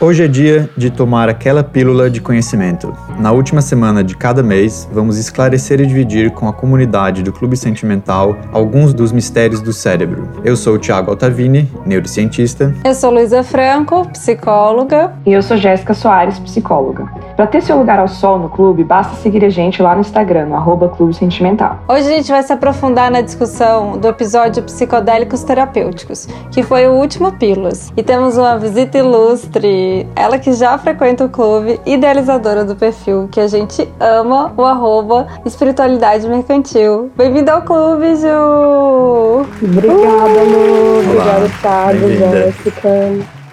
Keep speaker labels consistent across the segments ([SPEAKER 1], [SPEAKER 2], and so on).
[SPEAKER 1] Hoje é dia de tomar aquela pílula de conhecimento. Na última semana de cada mês, vamos esclarecer e dividir com a comunidade do Clube Sentimental alguns dos mistérios do cérebro. Eu sou o Thiago Altavini, neurocientista.
[SPEAKER 2] Eu sou Luísa Franco, psicóloga.
[SPEAKER 3] E eu sou Jéssica Soares, psicóloga. Para ter seu lugar ao sol no clube, basta seguir a gente lá no Instagram, no arroba Clube Sentimental.
[SPEAKER 2] Hoje a gente vai se aprofundar na discussão do episódio Psicodélicos Terapêuticos, que foi o último Pílulas. E temos uma visita ilustre ela que já frequenta o clube, idealizadora do perfil que a gente ama, o arroba Espiritualidade Mercantil. Bem-vinda ao clube, Ju!
[SPEAKER 4] Obrigada, Lu. Obrigada, Thiago, Jéssica.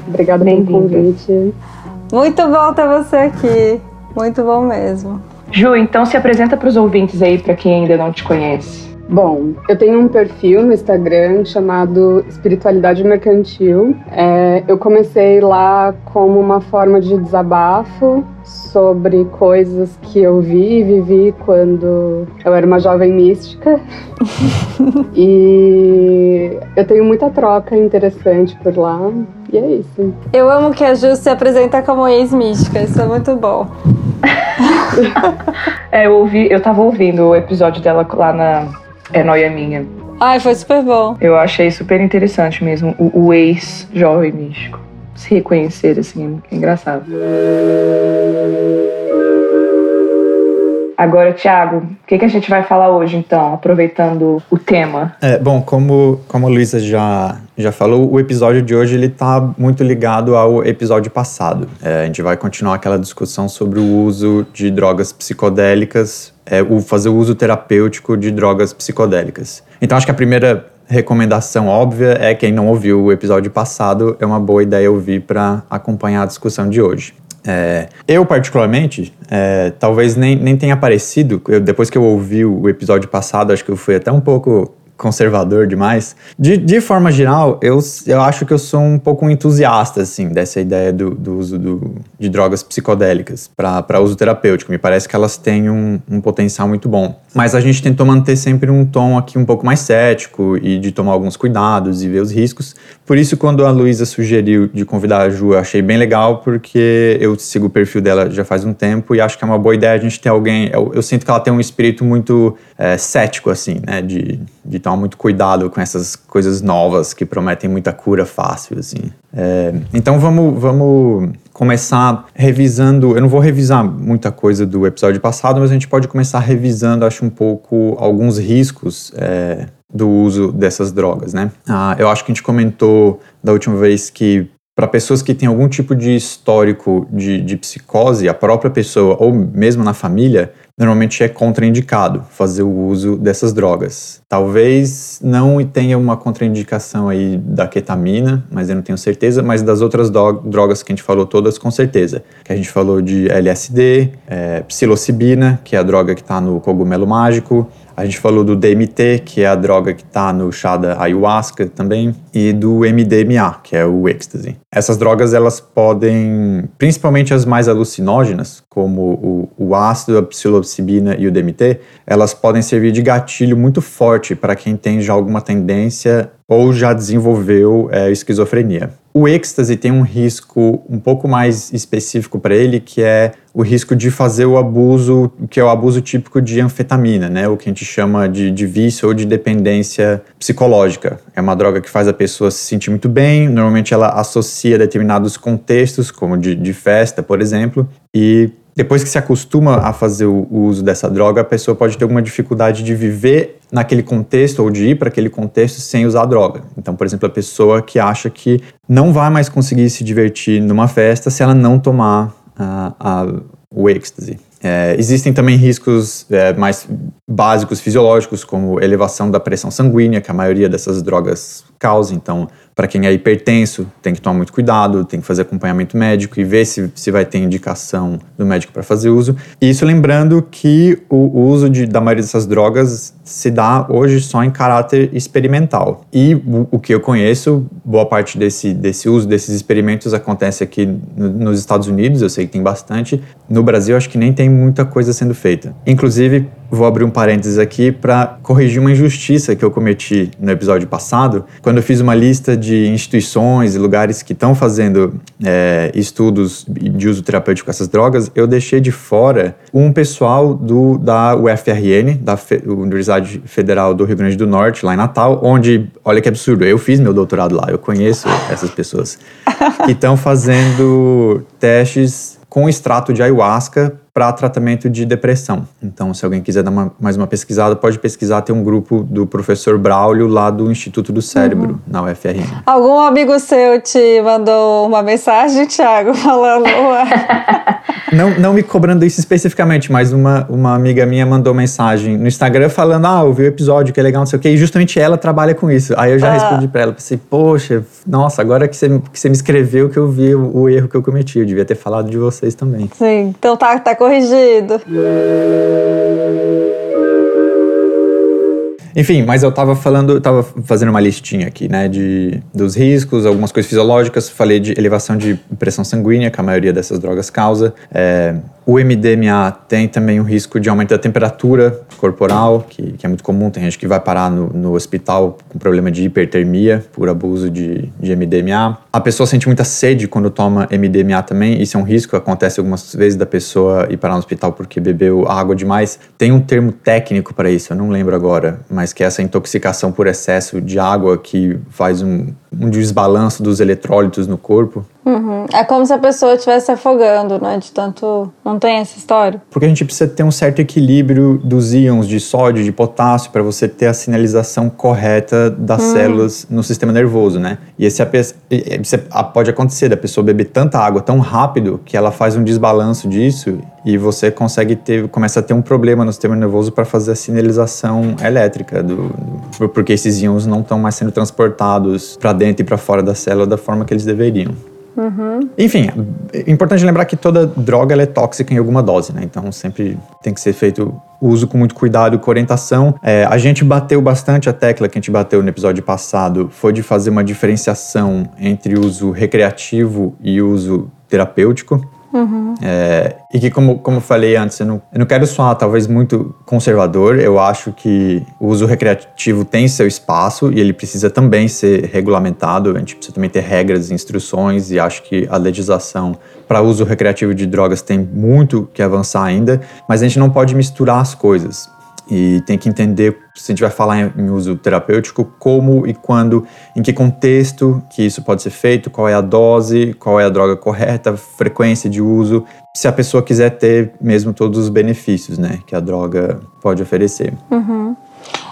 [SPEAKER 4] Obrigada pelo convite.
[SPEAKER 2] Muito bom ter você aqui. Muito bom mesmo.
[SPEAKER 3] Ju, então se apresenta para os ouvintes aí, para quem ainda não te conhece.
[SPEAKER 4] Bom, eu tenho um perfil no Instagram chamado Espiritualidade Mercantil. É, eu comecei lá como uma forma de desabafo sobre coisas que eu vi e vivi quando eu era uma jovem mística. e eu tenho muita troca interessante por lá. E é isso.
[SPEAKER 2] Eu amo que a Ju se apresenta como ex-mística, isso é muito bom.
[SPEAKER 3] é, eu ouvi, eu tava ouvindo o episódio dela lá na é noia minha.
[SPEAKER 2] Ai, foi super bom.
[SPEAKER 3] Eu achei super interessante mesmo o, o ex-jovem místico. Se reconhecer, assim, é engraçado. Agora, Thiago, o que, que a gente vai falar hoje, então, aproveitando o tema?
[SPEAKER 1] É, bom, como, como a Luísa já, já falou, o episódio de hoje ele está muito ligado ao episódio passado. É, a gente vai continuar aquela discussão sobre o uso de drogas psicodélicas, é, o fazer o uso terapêutico de drogas psicodélicas. Então, acho que a primeira recomendação óbvia é quem não ouviu o episódio passado, é uma boa ideia ouvir para acompanhar a discussão de hoje. É, eu, particularmente, é, talvez nem, nem tenha aparecido. Eu, depois que eu ouvi o episódio passado, acho que eu fui até um pouco conservador demais. De, de forma geral, eu, eu acho que eu sou um pouco um entusiasta, assim, dessa ideia do, do uso do, de drogas psicodélicas para uso terapêutico. Me parece que elas têm um, um potencial muito bom. Mas a gente tentou manter sempre um tom aqui um pouco mais cético e de tomar alguns cuidados e ver os riscos. Por isso, quando a Luísa sugeriu de convidar a Ju, eu achei bem legal, porque eu sigo o perfil dela já faz um tempo e acho que é uma boa ideia a gente ter alguém. Eu, eu sinto que ela tem um espírito muito é, cético, assim, né? De, de tomar muito cuidado com essas coisas novas que prometem muita cura fácil, assim. É, então vamos, vamos começar revisando. Eu não vou revisar muita coisa do episódio passado, mas a gente pode começar revisando, acho, um pouco alguns riscos é, do uso dessas drogas, né? Ah, eu acho que a gente comentou da última vez que para pessoas que têm algum tipo de histórico de, de psicose, a própria pessoa ou mesmo na família, normalmente é contraindicado fazer o uso dessas drogas. Talvez não tenha uma contraindicação aí da ketamina, mas eu não tenho certeza, mas das outras drogas que a gente falou todas, com certeza. Que a gente falou de LSD, é, psilocibina, que é a droga que está no cogumelo mágico, a gente falou do DMT, que é a droga que está no chá da ayahuasca também, e do MDMA, que é o ecstasy. Essas drogas elas podem, principalmente as mais alucinógenas, como o, o ácido, a psilocibina e o DMT, elas podem servir de gatilho muito forte para quem tem já alguma tendência ou já desenvolveu é, esquizofrenia. O êxtase tem um risco um pouco mais específico para ele, que é o risco de fazer o abuso, que é o abuso típico de anfetamina, né? O que a gente chama de, de vício ou de dependência psicológica. É uma droga que faz a pessoa se sentir muito bem, normalmente ela associa determinados contextos, como de, de festa, por exemplo, e depois que se acostuma a fazer o, uso dessa droga, a pessoa pode ter alguma dificuldade de viver naquele contexto ou de ir para aquele contexto sem usar droga. Então, por exemplo, a pessoa que acha que não vai mais conseguir se divertir numa festa se ela não tomar a, o êxtase. É, existem também riscos é, mais básicos fisiológicos, como elevação da pressão sanguínea, que a maioria dessas drogas causa. Então, para quem é hipertenso, tem que tomar muito cuidado, tem que fazer acompanhamento médico e ver se, se vai ter indicação do médico para fazer uso. Isso lembrando que o uso de, da maioria dessas drogas se dá hoje só em caráter experimental. E o, o que eu conheço, boa parte desse, desse uso, desses experimentos acontece aqui no, nos Estados Unidos, eu sei que tem bastante. No Brasil, acho que nem tem muita coisa sendo feita. Inclusive, vou abrir um parênteses aqui para corrigir uma injustiça que eu cometi no episódio passado, quando eu fiz uma lista de instituições e lugares que estão fazendo é, estudos de uso terapêutico com essas drogas, eu deixei de fora um pessoal do, da UFRN, da Fe, Universidade Federal do Rio Grande do Norte, lá em Natal, onde, olha que absurdo, eu fiz meu doutorado lá, eu conheço essas pessoas, que estão fazendo testes com extrato de ayahuasca para tratamento de depressão. Então, se alguém quiser dar uma, mais uma pesquisada, pode pesquisar. Tem um grupo do professor Braulio lá do Instituto do Cérebro, uhum. na UFRN.
[SPEAKER 2] Algum amigo seu te mandou uma mensagem, Thiago, falando.
[SPEAKER 1] não, não me cobrando isso especificamente, mas uma, uma amiga minha mandou mensagem no Instagram falando: Ah, eu vi o episódio, que é legal, não sei o quê. E justamente ela trabalha com isso. Aí eu já ah. respondi para ela: Pensei, poxa, nossa, agora que você, que você me escreveu que eu vi o, o erro que eu cometi. Eu devia ter falado de vocês também.
[SPEAKER 2] Sim, então tá, tá corrigido.
[SPEAKER 1] Enfim, mas eu tava falando, tava fazendo uma listinha aqui, né, de, dos riscos, algumas coisas fisiológicas, falei de elevação de pressão sanguínea, que a maioria dessas drogas causa, é, o MDMA tem também o risco de aumento da temperatura corporal, que, que é muito comum. Tem gente que vai parar no, no, hospital com problema de hipertermia por abuso de, de MDMA. A pessoa sente muita sede quando toma MDMA também. Isso é um risco. Acontece algumas vezes da pessoa ir parar no hospital porque bebeu água demais. Tem um termo técnico para isso, eu não lembro agora, mas que é essa intoxicação por excesso de água que faz um, um desbalanço dos eletrólitos no corpo.
[SPEAKER 2] Uhum. É como se a pessoa estivesse afogando, né? De tanto. Não tem essa história?
[SPEAKER 1] Porque a gente precisa ter um certo equilíbrio dos íons de sódio, de potássio, para você ter a sinalização correta das uhum. células no sistema nervoso, né? E esse pode acontecer da pessoa beber tanta água tão rápido que ela faz um desbalanço disso e você consegue ter, começa a ter um problema no sistema nervoso para fazer a sinalização elétrica, do, do, porque esses íons não estão mais sendo transportados para dentro e para fora da célula da forma que eles deveriam. Uhum. Enfim, é importante lembrar que toda droga é tóxica em alguma dose, né? Então sempre tem que ser feito uso com muito cuidado e com orientação. É, a gente bateu bastante a tecla que a gente bateu no episódio passado, foi de fazer uma diferenciação entre uso recreativo e uso terapêutico. Uhum. É, e que, como, como eu falei antes, eu não, eu não quero soar talvez muito conservador. Eu acho que o uso recreativo tem seu espaço e ele precisa também ser regulamentado. A gente precisa também ter regras, instruções, e acho que a legislação para uso recreativo de drogas tem muito que avançar ainda, mas a gente não pode misturar as coisas e tem que entender, se a gente vai falar em, uso terapêutico, como e quando, em que contexto que isso pode ser feito, qual é a dose, qual é a droga correta, frequência de uso, se a pessoa quiser ter mesmo todos os benefícios, né, que a droga pode oferecer.
[SPEAKER 2] Uhum.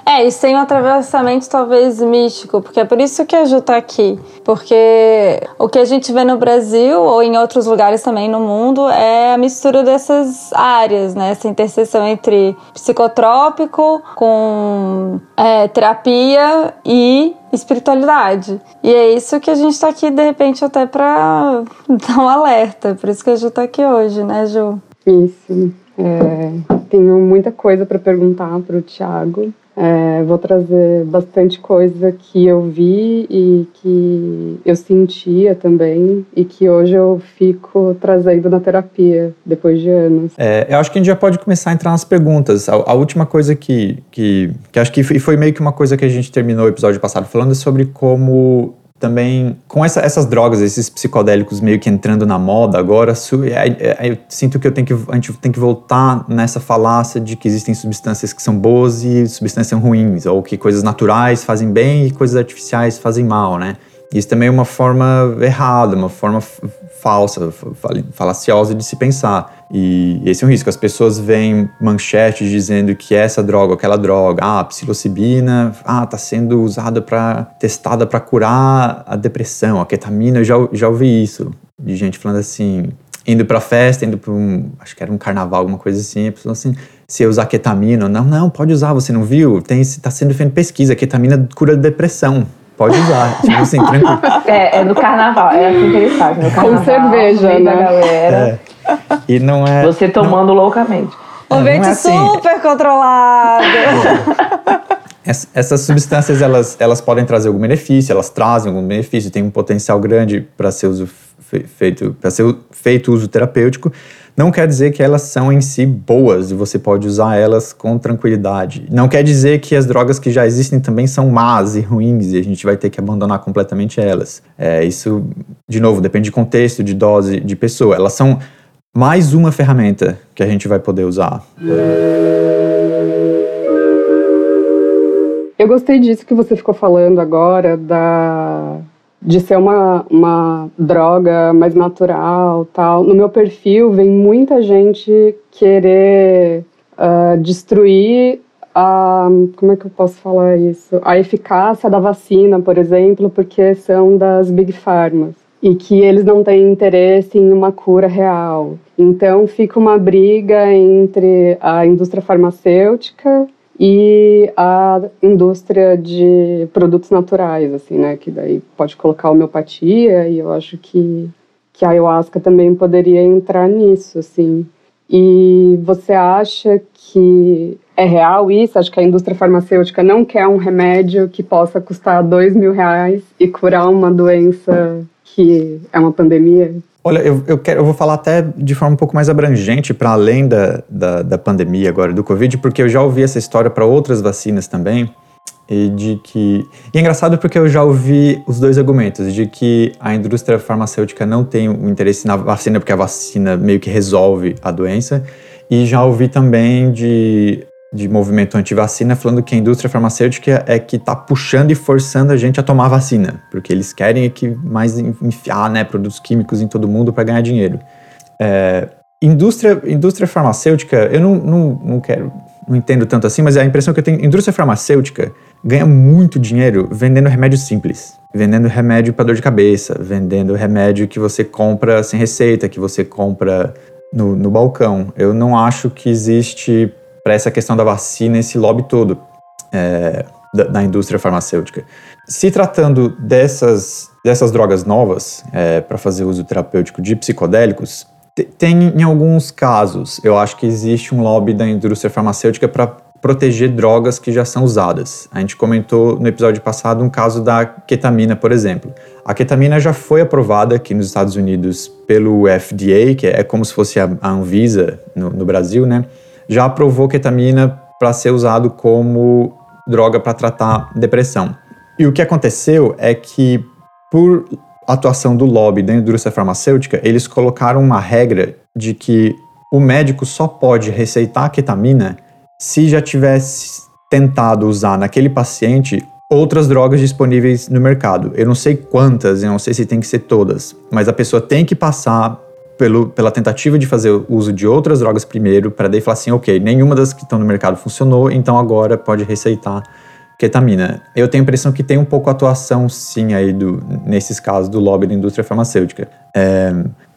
[SPEAKER 2] É, e sem um atravessamento talvez místico, porque é por isso que a Ju tá aqui. Porque o que a gente vê no Brasil, ou em outros lugares também no mundo, é a mistura dessas áreas, né? Essa interseção entre psicotrópico com é, terapia e espiritualidade. E é isso que a gente tá aqui, de repente, até pra dar um alerta. Por isso que a Ju tá aqui hoje, né, Ju?
[SPEAKER 4] Isso. É, tenho muita coisa para perguntar para o Tiago. É, vou trazer bastante coisa que eu vi e que eu sentia também e que hoje eu fico trazendo na terapia depois de anos.
[SPEAKER 1] É, eu acho que a gente já pode começar a entrar nas perguntas. A, a última coisa que, que, que acho que foi, meio que uma coisa que a gente terminou o episódio passado falando é sobre como também com essa, essas drogas, esses psicodélicos meio que entrando na moda agora, é, é, eu sinto que eu tenho que a gente tem que voltar nessa falácia de que existem substâncias que são boas e substâncias ruins, ou que coisas naturais fazem bem e coisas artificiais fazem mal, né? Isso também é uma forma errada, uma forma falsa, falaciosa de se pensar. E esse é um risco. As pessoas veem manchetes dizendo que essa droga, aquela droga, ah, a psilocibina, ah, tá sendo usada para testada para curar a depressão, a ketamina, eu já, já ouvi isso de gente falando assim, indo para festa, indo para um, acho que era um carnaval, alguma coisa assim, a pessoa assim, se usar ketamina, não, não, pode usar, você não viu? Tem, tá sendo feita pesquisa, ketamina cura depressão. Pode usar. tipo assim, tranquilo.
[SPEAKER 3] É, é no carnaval, é assim que eles fazem. No carnaval,
[SPEAKER 4] Com cerveja, né?
[SPEAKER 3] galera.
[SPEAKER 1] É. E não é.
[SPEAKER 3] Você tomando não, loucamente.
[SPEAKER 2] Um ambiente é assim. super controlado.
[SPEAKER 1] Essas substâncias elas, elas podem trazer algum benefício, elas trazem algum benefício, tem um potencial grande para ser uso feito para ser feito uso terapêutico, não quer dizer que elas são em si boas e você pode usar elas com tranquilidade. Não quer dizer que as drogas que já existem também são más e ruins e a gente vai ter que abandonar completamente elas. É, isso, de novo, depende de contexto, de dose, de pessoa. Elas são mais uma ferramenta que a gente vai poder usar.
[SPEAKER 4] Eu gostei disso que você ficou falando agora, da de ser uma, uma droga mais natural tal. No meu perfil vem muita gente querer uh, destruir a como é que eu posso falar isso? A eficácia da vacina, por exemplo, porque são das big pharmas e que eles não têm interesse em uma cura real. Então fica uma briga entre a indústria farmacêutica e a indústria de produtos naturais, assim, né? Que daí pode colocar homeopatia e eu acho que, que a ayahuasca também poderia entrar nisso, assim. E você acha que é real isso? Acho que a indústria farmacêutica não quer um remédio que possa custar dois mil reais e curar uma doença que é uma pandemia?
[SPEAKER 1] Olha, eu, eu, quero, eu vou falar até de forma um pouco mais abrangente, para além da, da, da, pandemia agora, do Covid, porque eu já ouvi essa história para outras vacinas também, e de que... E é engraçado porque eu já ouvi os dois argumentos, de que a indústria farmacêutica não tem o interesse na vacina, porque a vacina meio que resolve a doença, e já ouvi também de de movimento anti-vacina falando que a indústria farmacêutica é que está puxando e forçando a gente a tomar vacina, porque eles querem é que mais enfiar né, produtos químicos em todo mundo para ganhar dinheiro. É, indústria, indústria farmacêutica, eu não, não, não quero, não entendo tanto assim, mas a impressão que eu tenho, indústria farmacêutica ganha muito dinheiro vendendo remédio simples, vendendo remédio para dor de cabeça, vendendo remédio que você compra sem receita, que você compra no, no balcão. Eu não acho que existe para essa questão da vacina, esse lobby todo é, da, da, indústria farmacêutica. Se tratando dessas, dessas drogas novas é, para fazer uso terapêutico de psicodélicos, tem em alguns casos, eu acho que existe um lobby da indústria farmacêutica para proteger drogas que já são usadas. A gente comentou no episódio passado um caso da ketamina, por exemplo. A ketamina já foi aprovada aqui nos Estados Unidos pelo FDA, que é como se fosse a Anvisa no, no Brasil, né? Já aprovou ketamina para ser usado como droga para tratar depressão. E o que aconteceu é que, por atuação do lobby da indústria farmacêutica, eles colocaram uma regra de que o médico só pode receitar ketamina se já tivesse tentado usar naquele paciente outras drogas disponíveis no mercado. Eu não sei quantas, eu não sei se tem que ser todas, mas a pessoa tem que passar pelo, pela tentativa de fazer uso de outras drogas primeiro, para daí falar assim, ok, nenhuma das que estão no mercado funcionou, então agora pode receitar ketamina. Eu tenho a impressão que tem um pouco atuação, sim, aí do, nesses casos do lobby da indústria farmacêutica. É,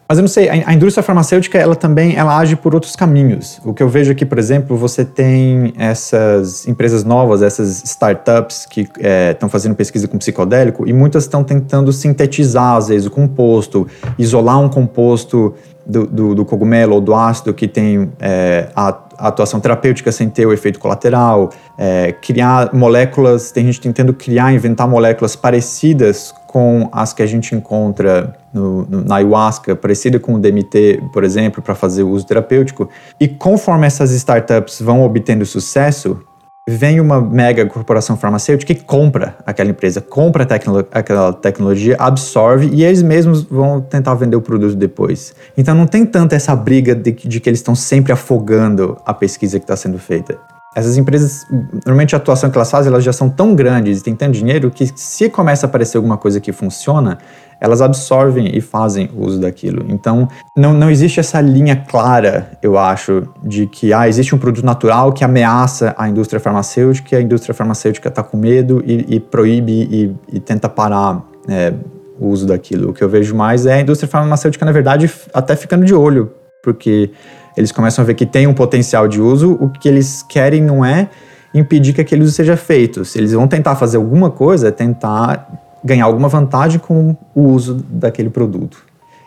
[SPEAKER 1] mas eu não sei, a, indústria farmacêutica, ela também ela age por outros caminhos. O que eu vejo aqui, por exemplo, você tem essas empresas novas, essas startups que estão é, fazendo pesquisa com psicodélico e muitas estão tentando sintetizar, às vezes, o composto, isolar um composto do, do, do cogumelo ou do ácido que tem é, a, a, atuação terapêutica sem ter o efeito colateral, é, criar moléculas, tem gente tentando criar, inventar moléculas parecidas com as que a gente encontra no, no, na ayahuasca, parecida com o DMT, por exemplo, para fazer uso terapêutico. E conforme essas startups vão obtendo sucesso, vem uma mega corporação farmacêutica que compra aquela empresa, compra tecno aquela tecnologia, absorve e eles mesmos vão tentar vender o produto depois. Então não tem tanto essa briga de, de que eles estão sempre afogando a pesquisa que está sendo feita. Essas empresas, normalmente a atuação que elas fazem, elas já são tão grandes e têm tanto dinheiro que se começa a aparecer alguma coisa que funciona, elas absorvem e fazem uso daquilo. Então, não, não existe essa linha clara, eu acho, de que ah, existe um produto natural que ameaça a indústria farmacêutica e a indústria farmacêutica está com medo e, e proíbe e, e, tenta parar é, o uso daquilo. O que eu vejo mais é a indústria farmacêutica, na verdade, até ficando de olho, porque eles começam a ver que tem um potencial de uso, o que eles querem não é impedir que aquele uso seja feito. Se eles vão tentar fazer alguma coisa, é tentar ganhar alguma vantagem com o uso daquele produto.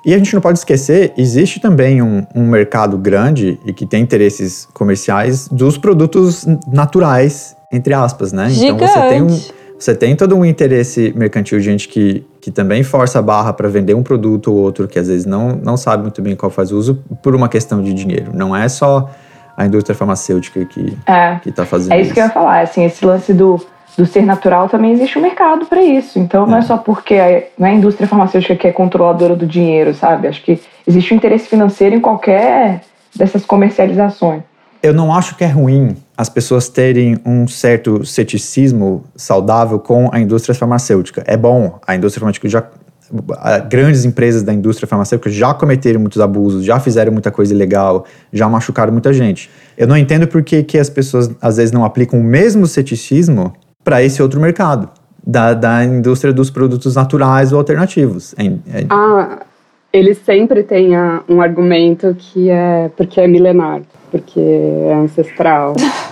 [SPEAKER 1] E a gente não pode esquecer, existe também um, um, mercado grande e que tem interesses comerciais dos produtos naturais, entre aspas, né?
[SPEAKER 2] Gigante.
[SPEAKER 1] Então você tem um, Você tem todo um interesse mercantil, gente que, que também força a barra para vender um produto ou outro que às vezes não, não sabe muito bem qual faz uso por uma questão de dinheiro. Não é só a indústria farmacêutica que
[SPEAKER 3] é,
[SPEAKER 1] está fazendo
[SPEAKER 3] isso. É isso que eu ia falar. Assim, esse lance do, do ser natural também existe um mercado para isso. Então não é. é só porque a, não é a indústria farmacêutica que é controladora do dinheiro, sabe? Acho que existe um interesse financeiro em qualquer dessas comercializações.
[SPEAKER 1] Eu não acho que é ruim as pessoas terem um certo ceticismo saudável com a indústria farmacêutica. É bom, a indústria farmacêutica já grandes empresas da indústria farmacêutica já cometeram muitos abusos, já fizeram muita coisa ilegal, já machucaram muita gente. Eu não entendo por que, que as pessoas às vezes não aplicam o mesmo ceticismo para esse outro mercado, da, da indústria dos produtos naturais ou alternativos. É,
[SPEAKER 4] é... Ah, eles sempre têm um argumento que é porque é milenar, porque é ancestral.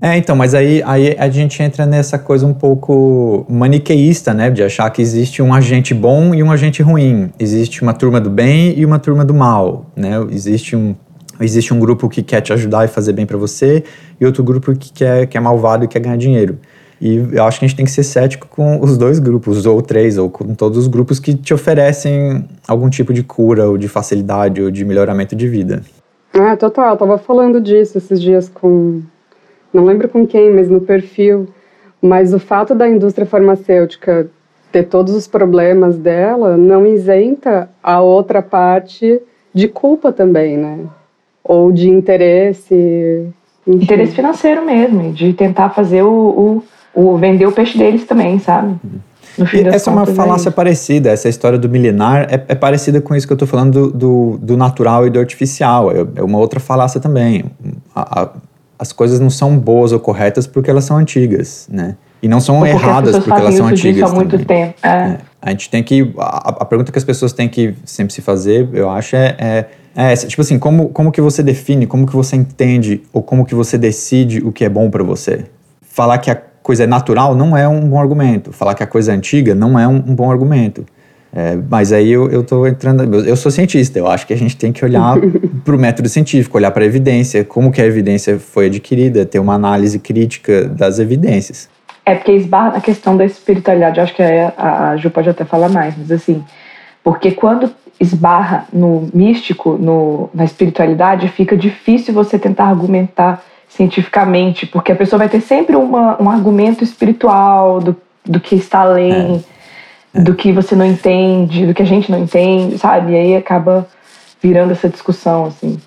[SPEAKER 1] É, então, mas aí, aí a gente entra nessa coisa um pouco maniqueísta, né? De achar que existe um agente bom e um agente ruim. Existe uma turma do bem e uma turma do mal, né? Existe um, existe um grupo que quer te ajudar e fazer bem para você e outro grupo que quer, que é malvado e quer ganhar dinheiro. E eu acho que a gente tem que ser cético com os dois grupos, ou três, ou com todos os grupos que te oferecem algum tipo de cura, ou de facilidade, ou de melhoramento de vida.
[SPEAKER 4] É, total. Eu tava falando disso esses dias com não lembro com quem, mas no perfil. Mas o fato da indústria farmacêutica ter todos os problemas dela não isenta a outra parte de culpa também, né? Ou de interesse.
[SPEAKER 3] Enfim. Interesse financeiro mesmo, de tentar fazer o, o, o vender o peixe deles também, sabe?
[SPEAKER 1] essa é uma falácia é parecida, essa história do milenar é, é, parecida com isso que eu estou falando do, do, do, natural e do artificial. É, é uma outra falácia também. A, a, as coisas não são boas ou corretas porque elas são antigas, né? E não são erradas porque elas são antigas.
[SPEAKER 3] Há muito tempo. É. É.
[SPEAKER 1] A gente tem que. A, a, pergunta que as pessoas têm que sempre se fazer, eu acho, é, é, é essa. Tipo assim, como, como que você define, como que você entende ou como que você decide o que é bom para você? Falar que a coisa é natural não é um bom argumento. Falar que a coisa é antiga não é um, um bom argumento. É, mas aí eu, eu tô entrando. Eu sou cientista, eu acho que a gente tem que olhar para o método científico, olhar para a evidência, como que a evidência foi adquirida, ter uma análise crítica das evidências.
[SPEAKER 3] É porque esbarra na questão da espiritualidade, eu acho que a, a Ju pode até falar mais, mas assim, porque quando esbarra no místico, no, na espiritualidade, fica difícil você tentar argumentar cientificamente, porque a pessoa vai ter sempre uma, um argumento espiritual do, do que está além. É do que você não entende, do que a gente não entende, sabe? E aí acaba virando essa discussão, assim.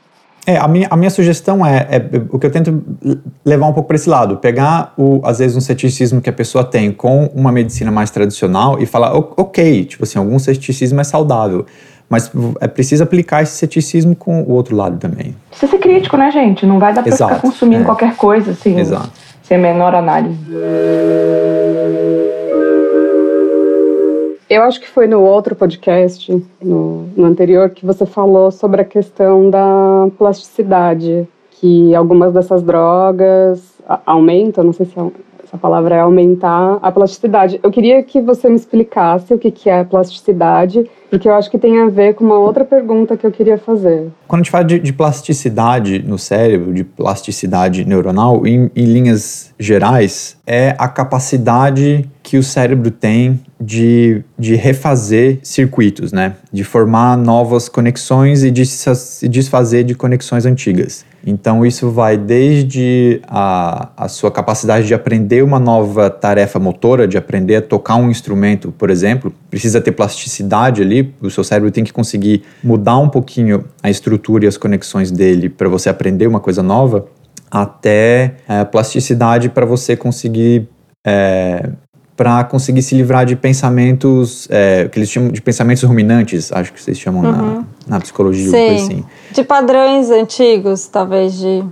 [SPEAKER 1] É, a minha, a minha sugestão é, é o que eu tento levar um pouco para esse lado, pegar o, às vezes um ceticismo que a pessoa tem com uma medicina mais tradicional e falar, ok, tipo assim, algum ceticismo é saudável, mas é preciso aplicar esse ceticismo com o outro lado também.
[SPEAKER 3] Precisa ser crítico, né, gente? Não vai dar para ficar consumindo é. qualquer coisa, assim, Exato. sem a menor análise.
[SPEAKER 4] Eu acho que foi no outro podcast, no, no anterior, que você falou sobre a questão da plasticidade, que algumas dessas drogas aumentam, não sei se é essa palavra é aumentar a plasticidade. Eu queria que você me explicasse o que, é plasticidade, porque eu acho que tem a ver com uma outra pergunta que eu queria fazer.
[SPEAKER 1] Quando a gente fala de, de plasticidade no cérebro, de plasticidade neuronal, em, em linhas gerais, é a capacidade que o cérebro tem de, de refazer circuitos, né? De formar novas conexões e de se desfazer de conexões antigas. Então, isso vai desde a, a sua capacidade de aprender uma nova tarefa motora, de aprender a tocar um instrumento, por exemplo, precisa ter plasticidade ali, o seu cérebro tem que conseguir mudar um pouquinho a estrutura e as conexões dele para você aprender uma coisa nova, até é, plasticidade para você conseguir é, para conseguir se livrar de pensamentos é, que eles chamam de pensamentos ruminantes, acho que vocês chamam uhum. na, na psicologia,
[SPEAKER 2] Sim. assim. De padrões antigos, talvez de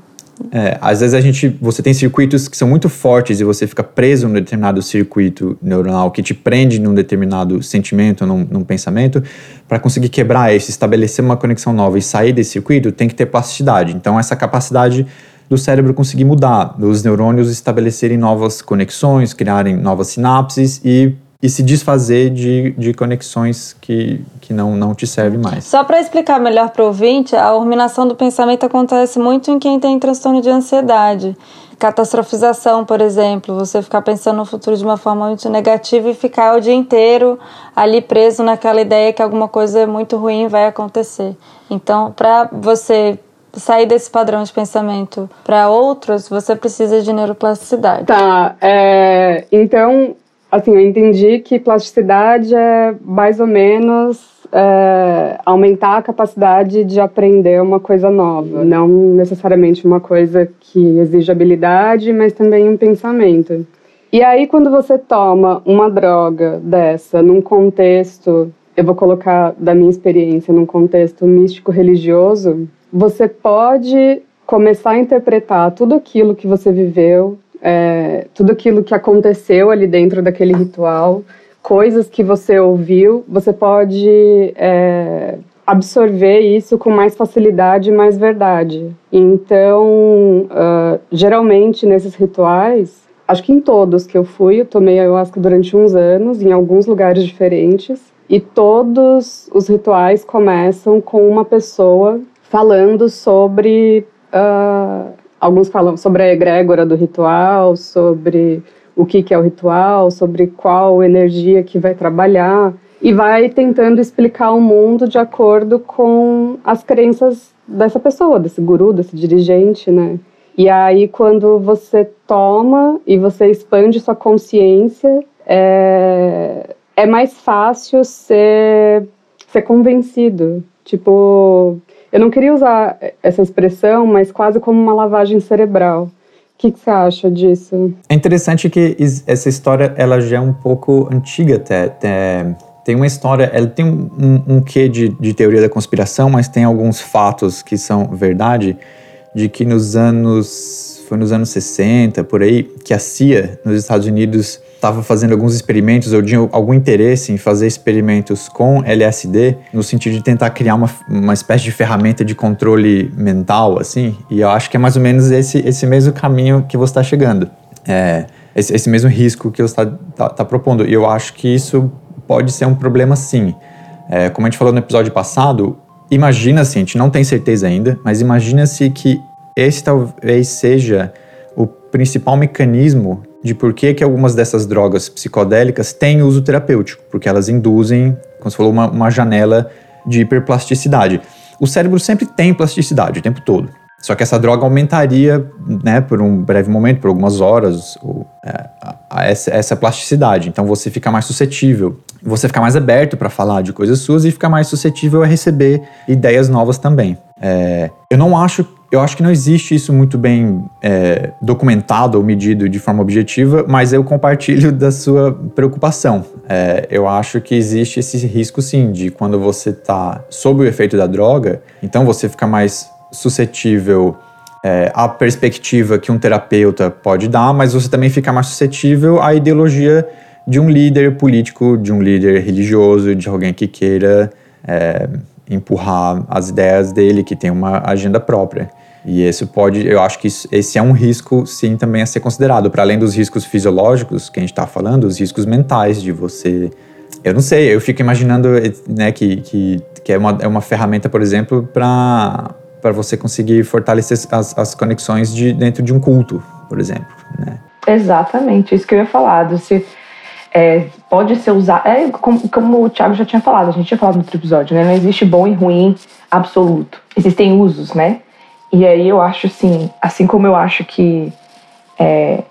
[SPEAKER 1] é, às vezes a gente, você tem circuitos que são muito fortes e você fica preso num determinado circuito neuronal que te prende num determinado sentimento, num, num pensamento. Para conseguir quebrar isso, estabelecer uma conexão nova e sair desse circuito, tem que ter plasticidade. Então essa capacidade do cérebro conseguir mudar, dos neurônios estabelecerem novas conexões, criarem novas sinapses e, e se desfazer de, de conexões que, que não, não te servem mais.
[SPEAKER 2] Só para explicar melhor para o ouvinte, a ruminação do pensamento acontece muito em quem tem transtorno de ansiedade. catastrofização, por exemplo, você ficar pensando no futuro de uma forma muito negativa e ficar o dia inteiro ali preso naquela ideia que alguma coisa muito ruim vai acontecer. Então, para você sair desse padrão de pensamento para outros, você precisa de neuroplasticidade.
[SPEAKER 4] Tá, é, então, assim, eu entendi que plasticidade é mais ou menos é, aumentar a capacidade de aprender uma coisa nova. Não necessariamente uma coisa que exige habilidade, mas também um pensamento. E aí, quando você toma uma droga dessa num contexto, eu vou colocar da minha experiência, num contexto místico-religioso, você pode começar a interpretar tudo aquilo que você viveu, é, tudo aquilo que aconteceu ali dentro daquele ritual, coisas que você ouviu, você pode é, absorver isso com mais facilidade e mais verdade. Então, uh, geralmente nesses rituais, acho que em todos que eu fui, eu tomei ayahuasca durante uns anos, em alguns lugares diferentes, e todos os rituais começam com uma pessoa falando sobre. Uh, alguns falam sobre a egrégora do ritual, sobre o que, que é o ritual, sobre qual energia que vai trabalhar, e vai tentando explicar o mundo de acordo com as crenças dessa pessoa, desse guru, desse dirigente, né? E aí, quando você toma e você expande sua consciência, é, é mais fácil ser, ser convencido. Tipo, eu não queria usar essa expressão, mas quase como uma lavagem cerebral. O que, você acha disso?
[SPEAKER 1] É interessante que essa história ela já é um pouco antiga até. até tem uma história, ela tem um, um, um quê de, de teoria da conspiração, mas tem alguns fatos que são verdade, de que nos anos, foi nos anos 60, por aí, que a CIA nos Estados Unidos estava fazendo alguns experimentos, ou tinha algum interesse em fazer experimentos com LSD, no sentido de tentar criar uma, uma espécie de ferramenta de controle mental, assim. E eu acho que é mais ou menos esse, esse mesmo caminho que você está chegando. É, esse, esse, mesmo risco que você está tá, tá propondo. E eu acho que isso pode ser um problema, sim. É, como a gente falou no episódio passado, imagina-se, a gente não tem certeza ainda, mas imagina-se que esse talvez seja o principal mecanismo de por que, que algumas dessas drogas psicodélicas têm uso terapêutico, porque elas induzem, como você falou, uma, uma janela de hiperplasticidade. O cérebro sempre tem plasticidade o tempo todo. Só que essa droga aumentaria, né, por um breve momento, por algumas horas, ou, é, a, essa, essa, plasticidade. Então você fica mais suscetível, você fica mais aberto para falar de coisas suas e fica mais suscetível a receber ideias novas também. É, eu não acho eu acho que não existe isso muito bem é, documentado ou medido de forma objetiva, mas eu compartilho da sua preocupação. É, eu acho que existe esse risco, sim, de quando você está sob o efeito da droga, então você fica mais suscetível é, à perspectiva que um terapeuta pode dar, mas você também fica mais suscetível à ideologia de um líder político, de um líder religioso, de alguém que queira é, empurrar as ideias dele, que tem uma agenda própria. E esse pode, eu acho que esse é um risco, sim, também a ser considerado. Para além dos riscos fisiológicos que a gente está falando, os riscos mentais de você. Eu não sei, eu fico imaginando né, que, que, que é, uma, é uma ferramenta, por exemplo, para você conseguir fortalecer as, as conexões de, dentro de um culto, por exemplo. Né?
[SPEAKER 3] Exatamente, isso que eu ia falar. Se, é, pode ser usado. É como, como o Thiago já tinha falado, a gente tinha falado no outro episódio, né? Não existe bom e ruim absoluto. Existem usos, né? E aí eu acho assim, assim como eu acho que é,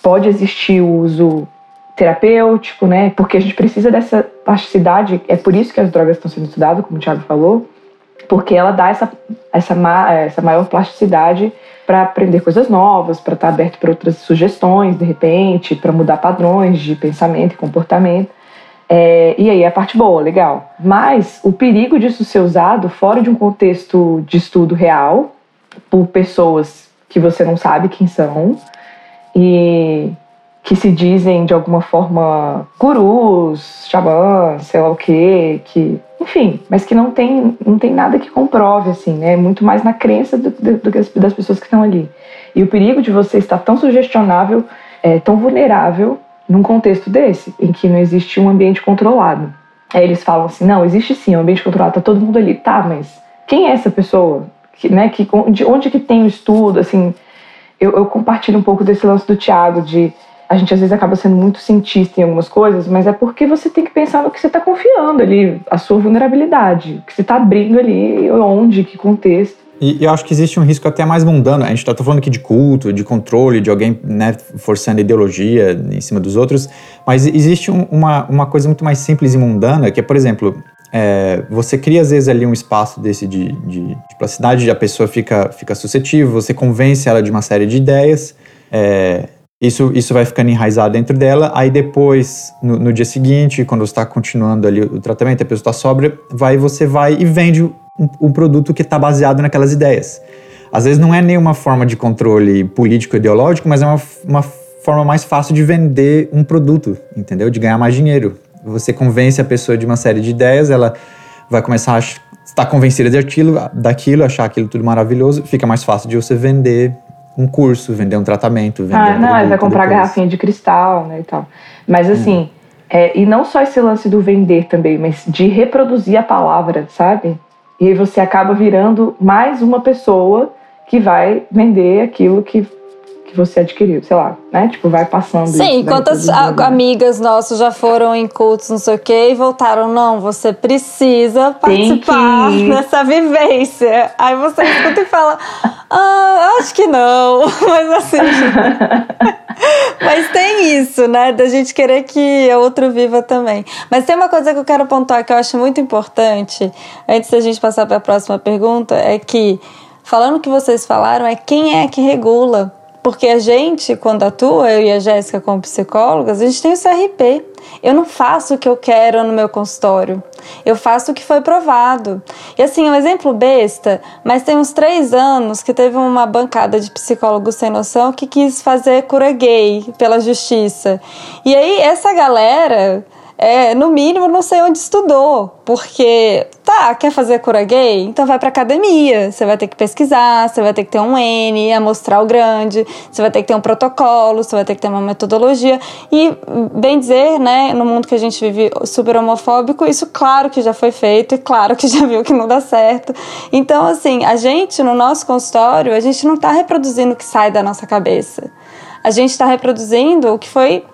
[SPEAKER 3] pode existir o uso terapêutico, né? Porque a gente precisa dessa plasticidade. É por isso que as drogas estão sendo estudadas, como o Thiago falou, porque ela dá essa, essa, essa maior plasticidade para aprender coisas novas, para estar tá aberto para outras sugestões, de repente, para mudar padrões de pensamento e comportamento. É, e aí é a parte boa, legal. Mas o perigo disso ser usado fora de um contexto de estudo real, por pessoas que você não sabe quem são, e que se dizem de alguma forma gurus, xamãs, sei lá o quê, que enfim, mas que não tem, não tem nada que comprove, assim, né? Muito mais na crença do, das pessoas que estão ali. E o perigo de você estar tão sugestionável, é, tão vulnerável num contexto desse, em que não existe um ambiente controlado. Aí eles falam assim, não, existe sim um ambiente controlado, tá todo mundo ali. Tá, mas quem é essa pessoa? Que, né, que, de onde que tem o estudo, assim... eu, eu compartilho um pouco desse lance do Tiago, de a gente às vezes acaba sendo muito cientista em algumas coisas, mas é porque você tem que pensar no que você está confiando ali, a sua vulnerabilidade, o que você está abrindo ali, onde, que contexto.
[SPEAKER 1] E eu acho que existe um risco até mais mundano. A gente está falando aqui de culto, de controle, de alguém né, forçando ideologia em cima dos outros, mas existe um, uma, uma coisa muito mais simples e mundana, que é, por exemplo, é, você cria às vezes ali um espaço desse de, de, de plasticidade, a pessoa fica, fica suscetível, você convence ela de uma série de ideias, é, isso, isso vai ficando enraizado dentro dela, aí depois, no, no dia seguinte, quando você está continuando ali o tratamento, a pessoa está sóbria, vai, você vai e vende um, um produto que está baseado naquelas ideias. Às vezes não é nenhuma forma de controle político-ideológico, mas é uma, uma forma mais fácil de vender um produto, entendeu? De ganhar mais dinheiro. Você convence a pessoa de uma série de ideias, ela vai começar a estar convencida daquilo, daquilo, achar aquilo tudo maravilhoso, fica mais fácil de você vender um curso, vender um tratamento, vender
[SPEAKER 3] ah,
[SPEAKER 1] um
[SPEAKER 3] não, ele vai comprar depois. garrafinha de cristal, né, e tal. Mas assim, hum. é, e não só esse lance do vender também, mas de reproduzir a palavra, sabe? E aí você acaba virando mais uma pessoa que vai vender aquilo que que você adquiriu, sei lá, né? Tipo, vai passando.
[SPEAKER 2] Sim,
[SPEAKER 3] isso,
[SPEAKER 2] quantas amigas nossas já foram em cultos, não sei o quê, e voltaram, não, você precisa participar dessa vivência. Aí você escuta e fala, ah, acho que não, mas assim. mas tem isso, né? Da gente querer que a outro viva também. Mas tem uma coisa que eu quero pontuar que eu acho muito importante, antes da gente passar para a próxima pergunta, é que falando o que vocês falaram, é quem é que regula porque a gente, quando atua, eu e a Jéssica como psicólogas, a gente tem o CRP. Eu não faço o que eu quero no meu consultório. Eu faço o que foi provado. E assim, um exemplo besta, mas tem uns três anos que teve uma bancada de psicólogos sem noção que quis fazer cura gay pela justiça. E aí, essa galera é, no mínimo, não sei onde estudou. Porque, tá, quer fazer cura gay? Então vai pra academia. Você vai ter que pesquisar, você vai ter que ter um N, amostral grande, você vai ter que ter um protocolo, você vai ter que ter uma metodologia. E, bem dizer, né, no mundo que a gente vive super homofóbico, isso claro que já foi feito e claro que já viu que não dá certo. Então, assim, a gente, no nosso consultório, a gente não tá reproduzindo o que sai da nossa cabeça. A gente está reproduzindo o que foi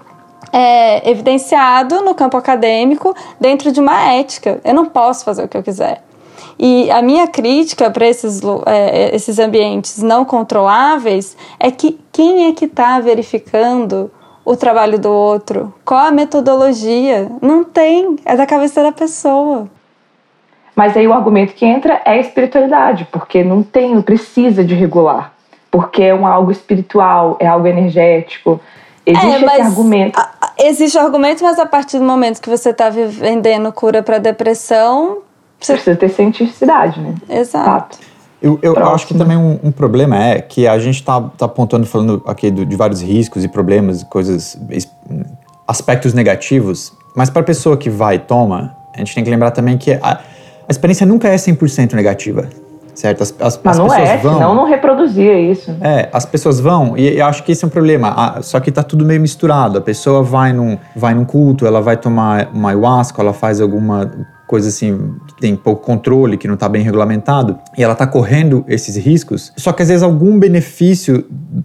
[SPEAKER 2] é, evidenciado no campo acadêmico dentro de uma ética. Eu não posso fazer o que eu quiser. E a minha crítica para esses, é, esses ambientes não controláveis é que quem é que está verificando o trabalho do outro? Qual a metodologia? Não tem, é da cabeça da pessoa.
[SPEAKER 3] Mas aí o argumento que entra é a espiritualidade, porque não tem, não precisa de regular, porque é um algo espiritual, é algo energético. Existe é, esse argumento. A,
[SPEAKER 2] existe argumento, mas a partir do momento que você está vendendo cura para depressão.
[SPEAKER 3] Você precisa ter cientificidade, né?
[SPEAKER 2] Exato.
[SPEAKER 1] Eu, eu acho que também um, um, problema é que a gente está tá apontando, falando aqui do, de vários riscos e problemas, coisas, aspectos negativos, mas para a pessoa que vai e toma, a gente tem que lembrar também que a, a experiência nunca é 100% negativa certo? As, as,
[SPEAKER 3] Mas
[SPEAKER 1] as
[SPEAKER 3] não é, vão, senão não reproduzia isso.
[SPEAKER 1] É, as pessoas vão, e eu acho que esse é um problema, ah, só que tá tudo meio misturado. A pessoa vai num, vai num culto, ela vai tomar uma ayahuasca, ela faz alguma coisa assim, que tem pouco controle, que não está bem regulamentado, e ela está correndo esses riscos, só que às vezes algum benefício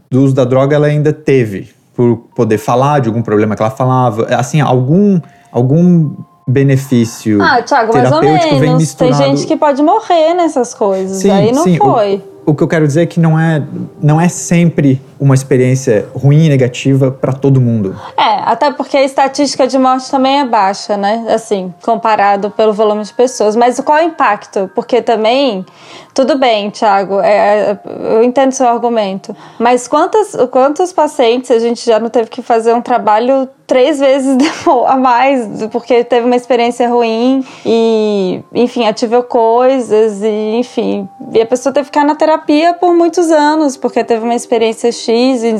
[SPEAKER 1] do uso da droga ela ainda teve, por poder falar de algum problema que ela falava, assim, algum, algum benefício
[SPEAKER 2] ah, Thiago, mais ou menos. Tem gente que pode morrer nessas coisas. Sim, Aí não sim. foi.
[SPEAKER 1] O, o que eu quero dizer é que não é, não é sempre uma experiência ruim e negativa para todo mundo.
[SPEAKER 2] É, até porque a estatística de morte também é baixa, né? Assim, comparado pelo volume de pessoas. Mas qual é o impacto? Porque também, tudo bem, Thiago, é, é eu entendo seu argumento. Mas quantas, quantos pacientes a gente já não teve que fazer um trabalho três vezes a mais, porque teve uma experiência ruim e, enfim, ativou coisas e, enfim, e a pessoa teve que ficar na terapia por muitos anos, porque teve uma experiência X e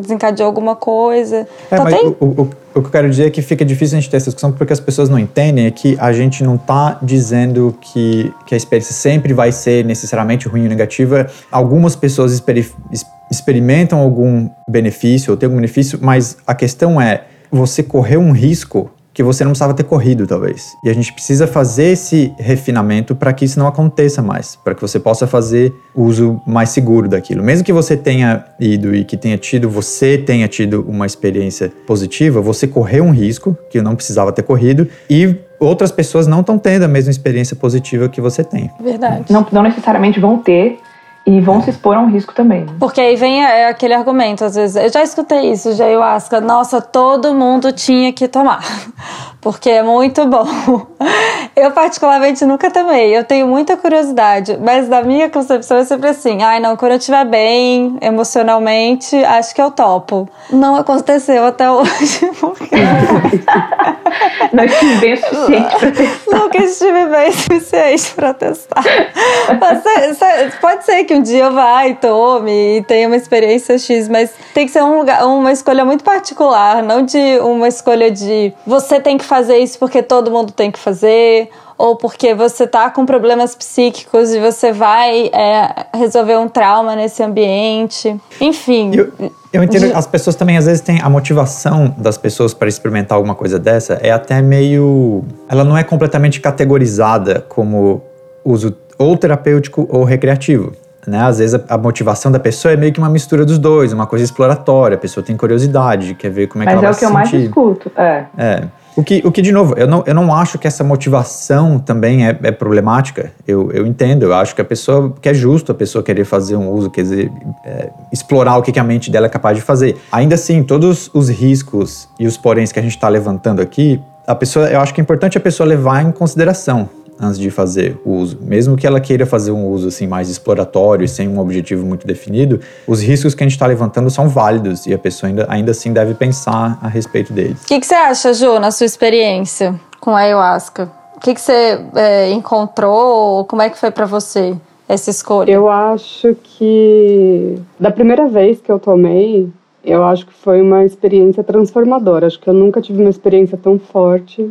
[SPEAKER 2] desencadeou alguma coisa.
[SPEAKER 1] É, então tem... o, o, o, que eu quero dizer é que fica difícil a gente ter essa discussão porque as pessoas não entendem é que a gente não está dizendo que, que a experiência sempre vai ser necessariamente ruim ou negativa. Algumas pessoas exper experimentam algum benefício ou têm algum benefício, mas a questão é você correu um risco que você não precisava ter corrido, talvez. E a gente precisa fazer esse refinamento para que isso não aconteça mais, para que você possa fazer uso mais seguro daquilo. Mesmo que você tenha ido e que tenha tido, você tenha tido uma experiência positiva, você correu um risco que não precisava ter corrido e outras pessoas não estão tendo a mesma experiência positiva que você tem.
[SPEAKER 2] Verdade.
[SPEAKER 3] Não, não necessariamente vão ter e vão se expor a um risco também.
[SPEAKER 2] Porque aí vem é, aquele argumento, às vezes, eu já escutei isso de ayahuasca, nossa, todo mundo tinha que tomar, porque é muito bom. Eu particularmente nunca tomei, eu tenho muita curiosidade, mas na minha concepção é sempre assim, ai não, quando eu estiver bem emocionalmente, acho que eu topo. Não aconteceu até hoje, porque...
[SPEAKER 3] não estive bem o suficiente para testar.
[SPEAKER 2] Nunca estive bem o suficiente para testar. Mas, pode ser que um dia e tome e tenha uma experiência X, mas tem que ser um lugar, uma escolha muito particular, não de uma escolha de você tem que fazer isso porque todo mundo tem que fazer, ou porque você tá com problemas psíquicos e você vai é, resolver um trauma nesse ambiente. Enfim.
[SPEAKER 1] Eu, eu entendo que as pessoas também, às vezes, têm a motivação das pessoas para experimentar alguma coisa dessa é até meio. Ela não é completamente categorizada como uso ou terapêutico ou recreativo. Né? Às vezes a, a, motivação da pessoa é meio que uma mistura dos dois, uma coisa exploratória. A pessoa tem curiosidade, quer ver como é
[SPEAKER 3] Mas
[SPEAKER 1] que ela
[SPEAKER 3] é vai se sentir.
[SPEAKER 1] Mas é o que
[SPEAKER 3] eu mais escuto, é.
[SPEAKER 1] É. O que, o que, de novo, eu não, eu não acho que essa motivação também é, é problemática. Eu, eu entendo, eu acho que a pessoa, que é justo a pessoa querer fazer um uso, quer dizer, é, explorar o que, que a mente dela é capaz de fazer. Ainda assim, todos os riscos e os poréns que a gente está levantando aqui, a pessoa, eu acho que é importante a pessoa levar em consideração antes de fazer o uso. Mesmo que ela queira fazer um uso assim mais exploratório e sem um objetivo muito definido, os riscos que a gente está levantando são válidos e a pessoa ainda, ainda assim deve pensar a respeito deles.
[SPEAKER 2] O que, que, você acha, Ju, na sua experiência com a ayahuasca? O que, que você é, encontrou? Como é que foi para você essa escolha?
[SPEAKER 4] Eu acho que da primeira vez que eu tomei, eu acho que foi uma experiência transformadora. Acho que eu nunca tive uma experiência tão forte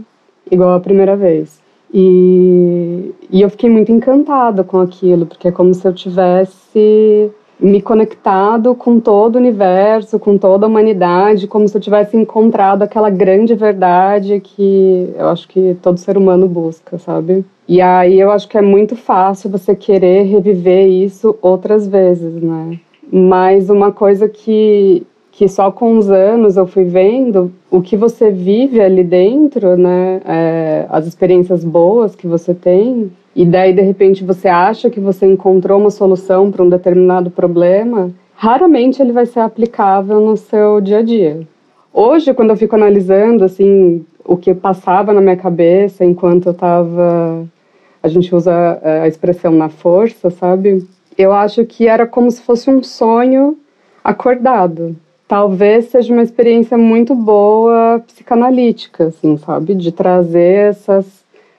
[SPEAKER 4] igual a primeira vez. E, e eu fiquei muito encantada com aquilo, porque é como se eu tivesse me conectado com todo o universo, com toda a humanidade, como se eu tivesse encontrado aquela grande verdade que eu acho que todo ser humano busca, sabe? E aí eu acho que é muito fácil você querer reviver isso outras vezes, né? Mas uma coisa que que só com os anos eu fui vendo o que você vive ali dentro, né? É, as experiências boas que você tem. E daí, de repente, você acha que você encontrou uma solução para um determinado problema, raramente ele vai ser aplicável no seu dia a dia. Hoje, quando eu fico analisando, assim, o que passava na minha cabeça enquanto eu estava... A gente usa é, a expressão na força, sabe? Eu acho que era como se fosse um sonho acordado talvez seja uma experiência muito boa psicanalítica, assim, sabe? De trazer essas,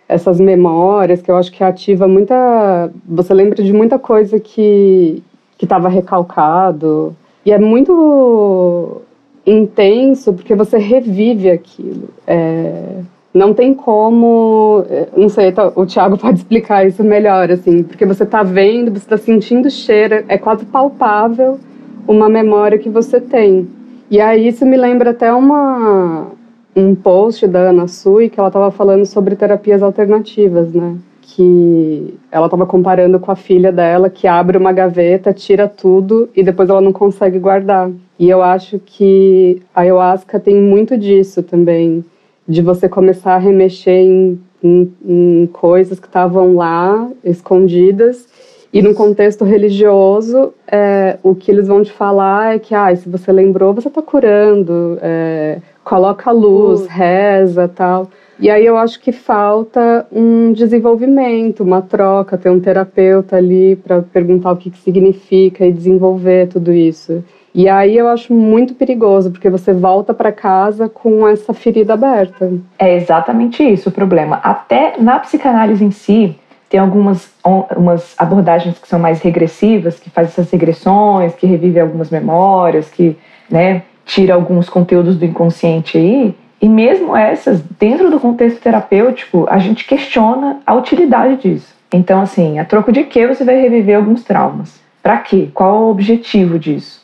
[SPEAKER 4] essas memórias que eu acho que ativa muita. Você lembra de muita coisa que estava recalcado. E é muito intenso porque você revive aquilo. É, não tem como, é, não sei, tá, o Thiago pode explicar isso melhor, assim, porque você está vendo, você está sentindo o cheiro, é quase palpável uma memória que você tem. E aí isso me lembra até uma um post da Ana Sui que ela estava falando sobre terapias alternativas, né? Que ela estava comparando com a filha dela que abre uma gaveta, tira tudo e depois ela não consegue guardar. E eu acho que a ayahuasca tem muito disso também, de você começar a remexer em, em, em coisas que estavam lá escondidas e no contexto religioso, é, o que eles vão te falar é que, ah, se você lembrou, você está curando, é, coloca luz, uh. reza tal. E aí eu acho que falta um desenvolvimento, uma troca, ter um terapeuta ali para perguntar o que, que significa e desenvolver tudo isso. E aí eu acho muito perigoso, porque você volta para casa com essa ferida aberta.
[SPEAKER 3] É exatamente isso o problema. Até na psicanálise em si, tem algumas umas abordagens que são mais regressivas, que faz essas regressões, que revive algumas memórias, que né, tira alguns conteúdos do inconsciente aí. E mesmo essas, dentro do contexto terapêutico, a gente questiona a utilidade disso. Então, assim, a troco de que você vai reviver alguns traumas? Para quê? Qual o objetivo disso?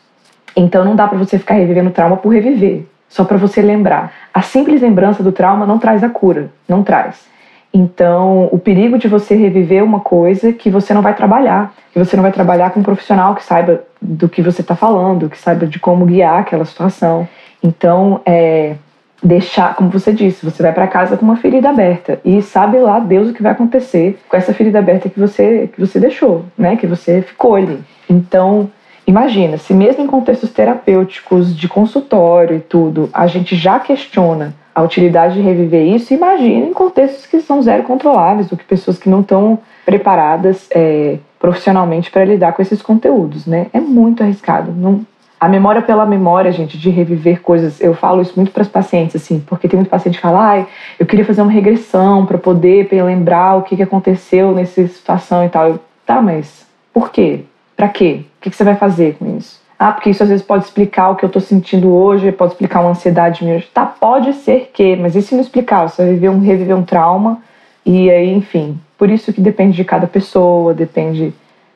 [SPEAKER 3] Então, não dá para você ficar revivendo trauma por reviver. só para você lembrar. A simples lembrança do trauma não traz a cura, não traz. Então, o perigo de você reviver uma coisa que você não vai trabalhar, que você não vai trabalhar com um profissional que saiba do que você está falando, que saiba de como guiar aquela situação. Então, é, deixar, como você disse, você vai para casa com uma ferida aberta e sabe lá Deus o que vai acontecer com essa ferida aberta que você que você deixou, né? Que você ficou ali. Então, imagina, se mesmo em contextos terapêuticos de consultório e tudo, a gente já questiona a utilidade de reviver isso, imagina em contextos que são zero controláveis, ou que pessoas que não estão preparadas é, profissionalmente para lidar com esses conteúdos, né? É muito arriscado. Não, a memória pela memória, gente, de reviver coisas, eu falo isso muito para os pacientes, assim, porque tem muito paciente que fala, ah, eu queria fazer uma regressão para poder lembrar o que, que aconteceu nessa situação e tal. Eu, tá, mas por quê? Para quê? O que, que você vai fazer com isso? Ah, porque isso às vezes pode explicar o que eu estou sentindo hoje, pode explicar uma ansiedade minha. Tá, pode ser que, mas e se não explicar? Você vai viver um, reviver um trauma e aí, enfim. Por isso que depende de cada pessoa, depende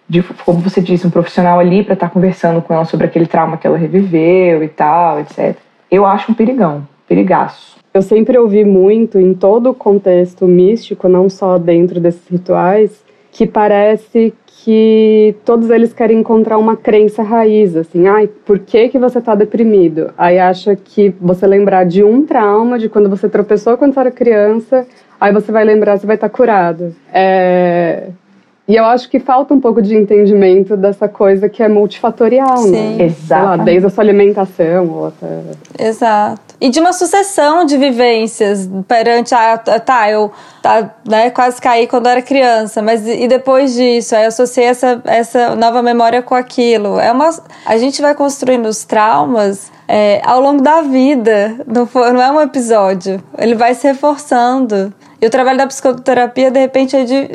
[SPEAKER 3] de, como você disse, um profissional ali para estar tá conversando com ela sobre aquele trauma que ela reviveu e tal, etc. Eu acho um perigão, perigaço.
[SPEAKER 4] Eu sempre ouvi muito em todo o contexto místico, não só dentro desses rituais, que parece que todos eles querem encontrar uma crença raiz, assim, ai, por que que você está deprimido? Aí acha que você lembrar de um trauma, de quando você tropeçou quando você era criança, aí você vai lembrar, você vai estar tá curado. É, e eu acho que falta um pouco de entendimento dessa coisa que é multifatorial,
[SPEAKER 2] Sim.
[SPEAKER 4] né?
[SPEAKER 3] Exato.
[SPEAKER 4] Lá, desde a sua alimentação ou até...
[SPEAKER 2] Exato. E de uma sucessão de vivências perante a. Tá, eu tá, né, quase caí quando era criança, mas e depois disso? Aí associei essa, essa nova memória com aquilo. É uma, a gente vai construindo os traumas é, ao longo da vida, não, for, não é um episódio. Ele vai se reforçando. E o trabalho da psicoterapia, de repente, é de,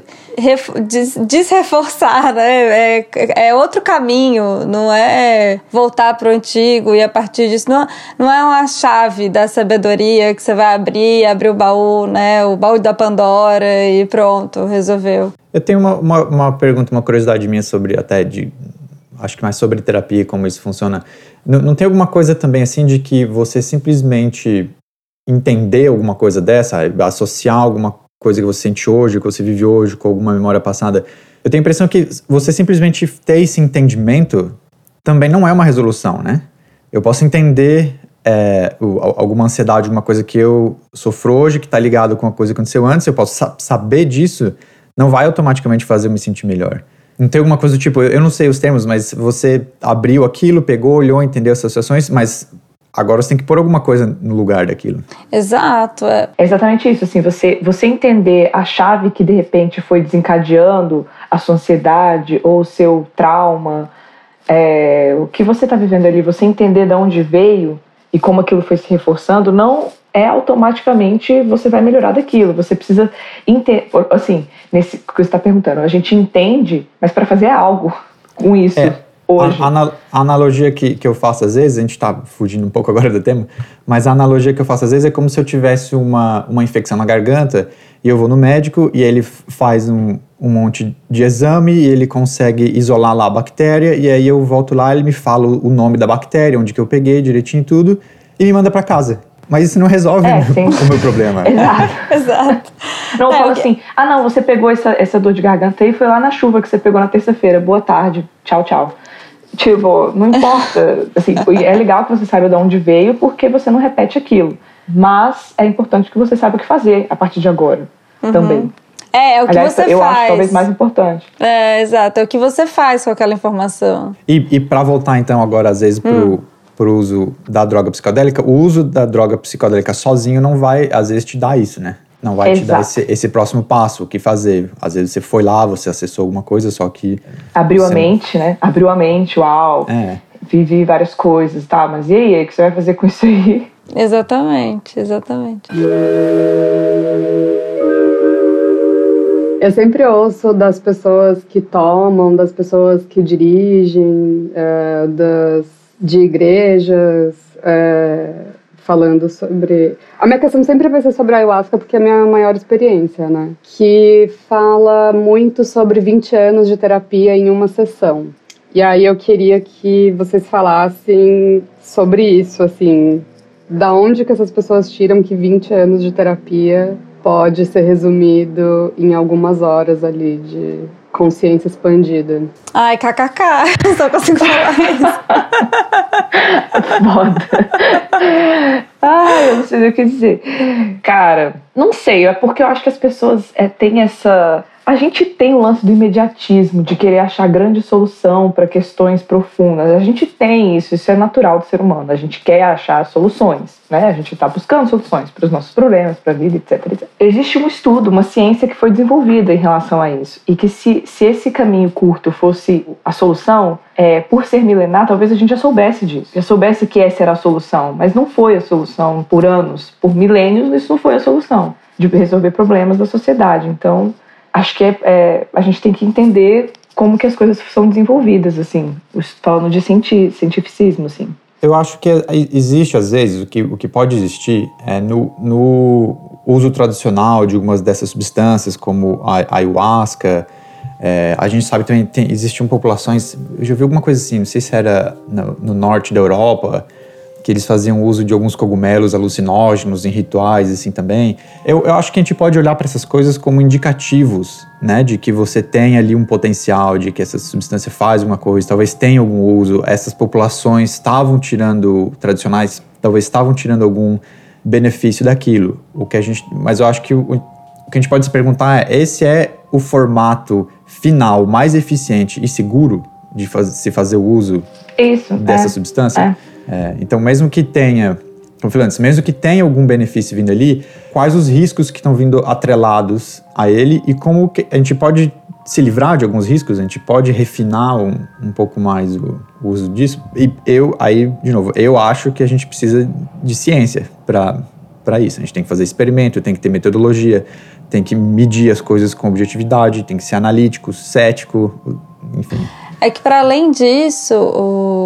[SPEAKER 2] de desreforçar, né? É, é outro caminho, não é voltar para o antigo e a partir disso. Não, não é uma chave da sabedoria que você vai abrir, abrir o baú, né? O baú da Pandora e pronto, resolveu.
[SPEAKER 1] Eu tenho uma, uma, uma pergunta, uma curiosidade minha sobre até de. Acho que mais sobre terapia e como isso funciona. Não, não tem alguma coisa também assim de que você simplesmente entender alguma coisa dessa, associar alguma coisa que você sente hoje, que você vive hoje, com alguma memória passada. Eu tenho a impressão que você simplesmente ter esse entendimento também não é uma resolução, né? Eu posso entender é, alguma ansiedade, alguma coisa que eu sofro hoje, que está ligado com uma coisa que aconteceu antes, eu posso sa saber disso, não vai automaticamente fazer eu me sentir melhor. Não tem alguma coisa do tipo, eu não sei os termos, mas você abriu aquilo, pegou, olhou, entendeu as associações, mas Agora você tem que pôr alguma coisa no lugar daquilo.
[SPEAKER 2] Exato. É.
[SPEAKER 3] é exatamente isso. Assim, você, você entender a chave que de repente foi desencadeando a sua ansiedade ou o seu trauma, é, o que você está vivendo ali, você entender de onde veio e como aquilo foi se reforçando, não é automaticamente você vai melhorar daquilo. Você precisa entender. Assim, nesse que você está perguntando, a gente entende, mas para fazer algo com isso.
[SPEAKER 1] É hoje. A, a, analogia que, que eu faço às vezes, a gente está fugindo um pouco agora do tema, mas a analogia que eu faço às vezes é como se eu tivesse uma, uma infecção na garganta e eu vou no médico e ele faz um, um monte de exame e ele consegue isolar lá a bactéria e aí eu volto lá, ele me fala o nome da bactéria, onde que eu peguei direitinho tudo e me manda para casa. Mas isso não resolve é, o meu problema.
[SPEAKER 3] Exato.
[SPEAKER 2] Exato.
[SPEAKER 3] Não, é, fala assim, ah não, você pegou essa, essa dor de garganta e foi lá na chuva que você pegou na terça-feira. Boa tarde, tchau, tchau. Tipo, não importa. Assim, é legal que você saiba de onde veio, porque você não repete aquilo. Mas é importante que você saiba o que fazer a partir de agora uhum. também.
[SPEAKER 2] É, é o que
[SPEAKER 3] Aliás,
[SPEAKER 2] você
[SPEAKER 3] eu
[SPEAKER 2] faz.
[SPEAKER 3] acho talvez mais importante.
[SPEAKER 2] É, exato. É o que você faz com aquela informação.
[SPEAKER 1] E, e para voltar então agora, às vezes, pro, hum. pro uso da droga psicodélica, o uso da droga psicodélica sozinho não vai, às vezes, te dar isso, né? Não vai Exato. te dar esse, esse, próximo passo, o que fazer. Às vezes você foi lá, você acessou alguma coisa, só que.
[SPEAKER 3] Abriu a mente, né? Abriu a mente, uau.
[SPEAKER 1] É.
[SPEAKER 3] Vivi várias coisas, tá? Mas e aí, o que você vai fazer com isso aí?
[SPEAKER 2] Exatamente, exatamente.
[SPEAKER 4] Eu sempre ouço das pessoas que tomam, das pessoas que dirigem, é, das, de igrejas. É, falando sobre. A minha questão sempre vai ser sobre a ayahuasca, porque é a minha maior experiência, né? Que fala muito sobre 20 anos de terapia em uma sessão. E aí eu queria que vocês falassem sobre isso, assim. da onde que essas pessoas tiram que 20 anos de terapia pode ser resumido em algumas horas ali de consciência expandida.
[SPEAKER 2] Ai, kkk, só consigo falar isso.
[SPEAKER 3] Foda. Ai, eu não sei o que dizer. Cara, não sei, é porque eu acho que as pessoas é, têm essa a gente tem o lance do imediatismo, de querer achar grande solução para questões profundas. A gente tem isso, isso é natural do ser humano. A gente quer achar soluções, né? A gente está buscando soluções para os nossos problemas, para a vida, etc, etc, Existe um estudo, uma ciência que foi desenvolvida em relação a isso. E que se, se esse caminho curto fosse a solução, é, por ser milenar, talvez a gente já soubesse disso, já soubesse que essa era a solução, mas não foi a solução por anos, por milênios, isso não foi a solução de resolver problemas da sociedade. Então, acho que é, é, a gente tem que entender como que as coisas são desenvolvidas, assim, falando de cienti cientificismo, assim.
[SPEAKER 1] Eu acho que existe, às vezes, o que, o que pode existir é no, no uso tradicional de algumas dessas substâncias, como a, ayahuasca. É, a gente sabe também tem, existiam populações. Eu já vi alguma coisa assim, não sei se era no, no norte da Europa, que eles faziam uso de alguns cogumelos alucinógenos em rituais assim também. Eu, eu acho que a gente pode olhar para essas coisas como indicativos, né, de que você tem ali um potencial, de que essa substância faz uma coisa, talvez tenha algum uso. Essas populações estavam tirando tradicionais, talvez estavam tirando algum benefício daquilo. O que a gente, mas eu acho que o, o que a gente pode se perguntar é: esse é o formato final mais eficiente e seguro de faz, se fazer o uso
[SPEAKER 3] Isso,
[SPEAKER 1] dessa
[SPEAKER 3] é,
[SPEAKER 1] substância?
[SPEAKER 3] É.
[SPEAKER 1] É, então, mesmo que tenha, como falando, mesmo que tenha algum benefício vindo ali, quais os riscos que estão vindo atrelados a ele e como a gente pode se livrar de alguns riscos, a gente pode refinar um, um pouco mais o, o, uso disso. E eu, aí, de novo, eu acho que a gente precisa de ciência para isso. A gente tem que fazer experimento, tem que ter metodologia, tem que medir as coisas com objetividade, tem que ser analítico, cético, enfim.
[SPEAKER 2] É que para além disso, o,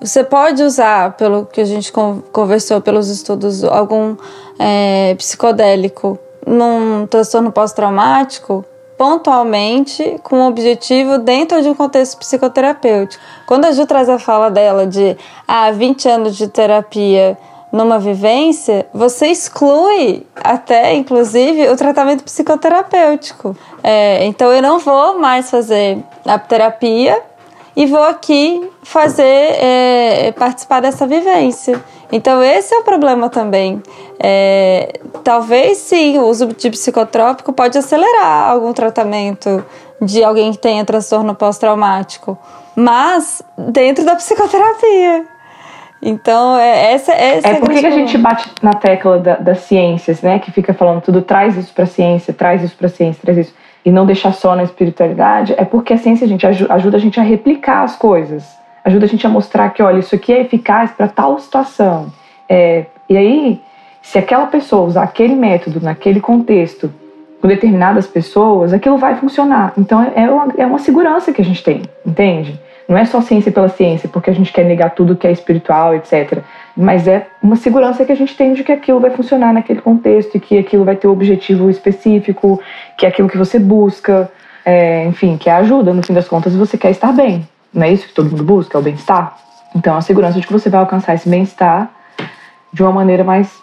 [SPEAKER 2] você pode usar, pelo que a gente conversou pelos estudos, algum é, psicodélico num transtorno pós-traumático pontualmente com um objetivo dentro de um contexto psicoterapêutico. Quando a Ju traz a fala dela de ah, 20 anos de terapia numa vivência, você exclui até, inclusive, o tratamento psicoterapêutico. É, então, eu não vou mais fazer a terapia e vou aqui fazer, é, participar dessa vivência. Então, esse é o problema também. É, talvez sim, o uso de psicotrópico pode acelerar algum tratamento de alguém que tenha transtorno pós-traumático, mas dentro da psicoterapia. Então, é, essa, essa
[SPEAKER 3] é por que a gente bate na tecla da, das ciências, né? Que fica falando tudo, traz isso para a ciência, traz isso para a ciência, traz isso e não deixar só na espiritualidade, é porque a ciência gente ajuda a gente a replicar as coisas, ajuda a gente a mostrar que, olha, isso aqui é eficaz para tal situação. É, e aí, se aquela pessoa usar aquele método naquele contexto com determinadas pessoas, aquilo vai funcionar. Então é uma, é uma segurança que a gente tem, entende? Não é só ciência pela ciência, porque a gente quer negar tudo que é espiritual, etc. Mas é uma segurança que a gente tem de que aquilo vai funcionar naquele contexto e que aquilo vai ter um objetivo específico, que é aquilo que você busca, é, enfim, que é ajuda. No fim das contas, você quer estar bem. Não é isso que todo mundo busca? É o bem-estar? Então, a segurança de que você vai alcançar esse bem-estar de uma maneira mais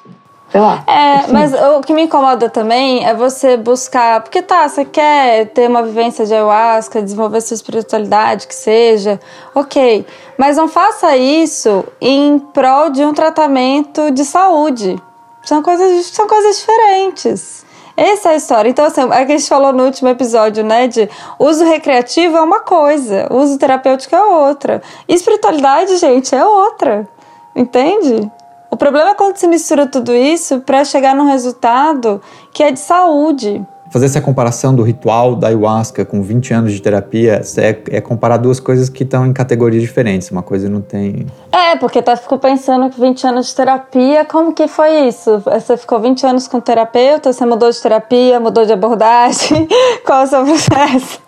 [SPEAKER 3] sei lá.
[SPEAKER 2] É, assim. mas o que me incomoda também é você buscar. Porque tá, você quer ter uma vivência de ayahuasca, desenvolver sua espiritualidade, que seja, ok. Mas não faça isso em prol de um tratamento de saúde. São coisas, são coisas diferentes. Essa é a história. Então, assim, é que a gente falou no último episódio, né? De uso recreativo é uma coisa, uso terapêutico é outra. Espiritualidade, gente, é outra. Entende? O problema é quando se mistura tudo isso para chegar num resultado que é de saúde.
[SPEAKER 1] Fazer essa comparação do ritual da ayahuasca com 20 anos de terapia é, é comparar duas coisas que estão em categorias diferentes. Uma coisa não tem.
[SPEAKER 2] É, porque tá, ficou pensando que 20 anos de terapia, como que foi isso? Você ficou 20 anos com terapeuta, você mudou de terapia, mudou de abordagem? Qual é o seu processo?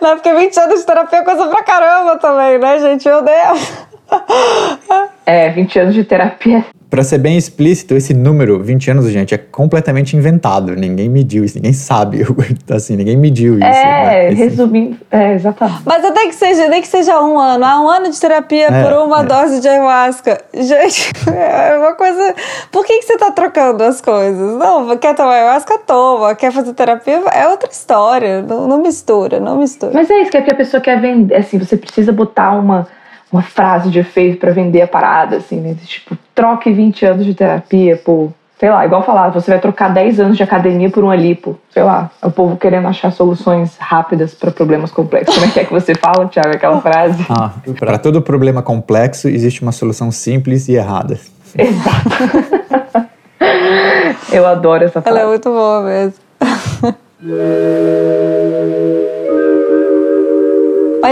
[SPEAKER 2] não, porque 20 anos de terapia é coisa pra caramba também, né, gente? Meu Deus!
[SPEAKER 3] É, 20 anos de terapia
[SPEAKER 1] para ser bem explícito, esse número, 20 anos, gente, é completamente inventado. Ninguém mediu isso, ninguém sabe. assim, ninguém mediu isso.
[SPEAKER 3] É, né? resumindo, é, exatamente.
[SPEAKER 2] Mas até que seja, nem que seja um ano, há um ano de terapia é, por uma é. dose de ayahuasca. Gente, é uma coisa. Por que, que você tá trocando as coisas? Não, quer tomar ayahuasca, toma. Quer fazer terapia, é outra história. Não, não mistura, não mistura.
[SPEAKER 3] Mas é isso, que é que a pessoa quer vender. Assim, você precisa botar uma uma frase de efeito para vender a parada, assim, né? Tipo, troque 20 anos de terapia por, sei lá, igual falar, você vai trocar 10 anos de academia por uma lipo, sei lá. É o povo querendo achar soluções rápidas para problemas complexos. Como é que é que você fala, Thiago, aquela frase?
[SPEAKER 1] Ah, para todo problema complexo existe uma solução simples e errada.
[SPEAKER 3] Exato. Eu adoro essa frase.
[SPEAKER 2] Ela é muito boa mesmo.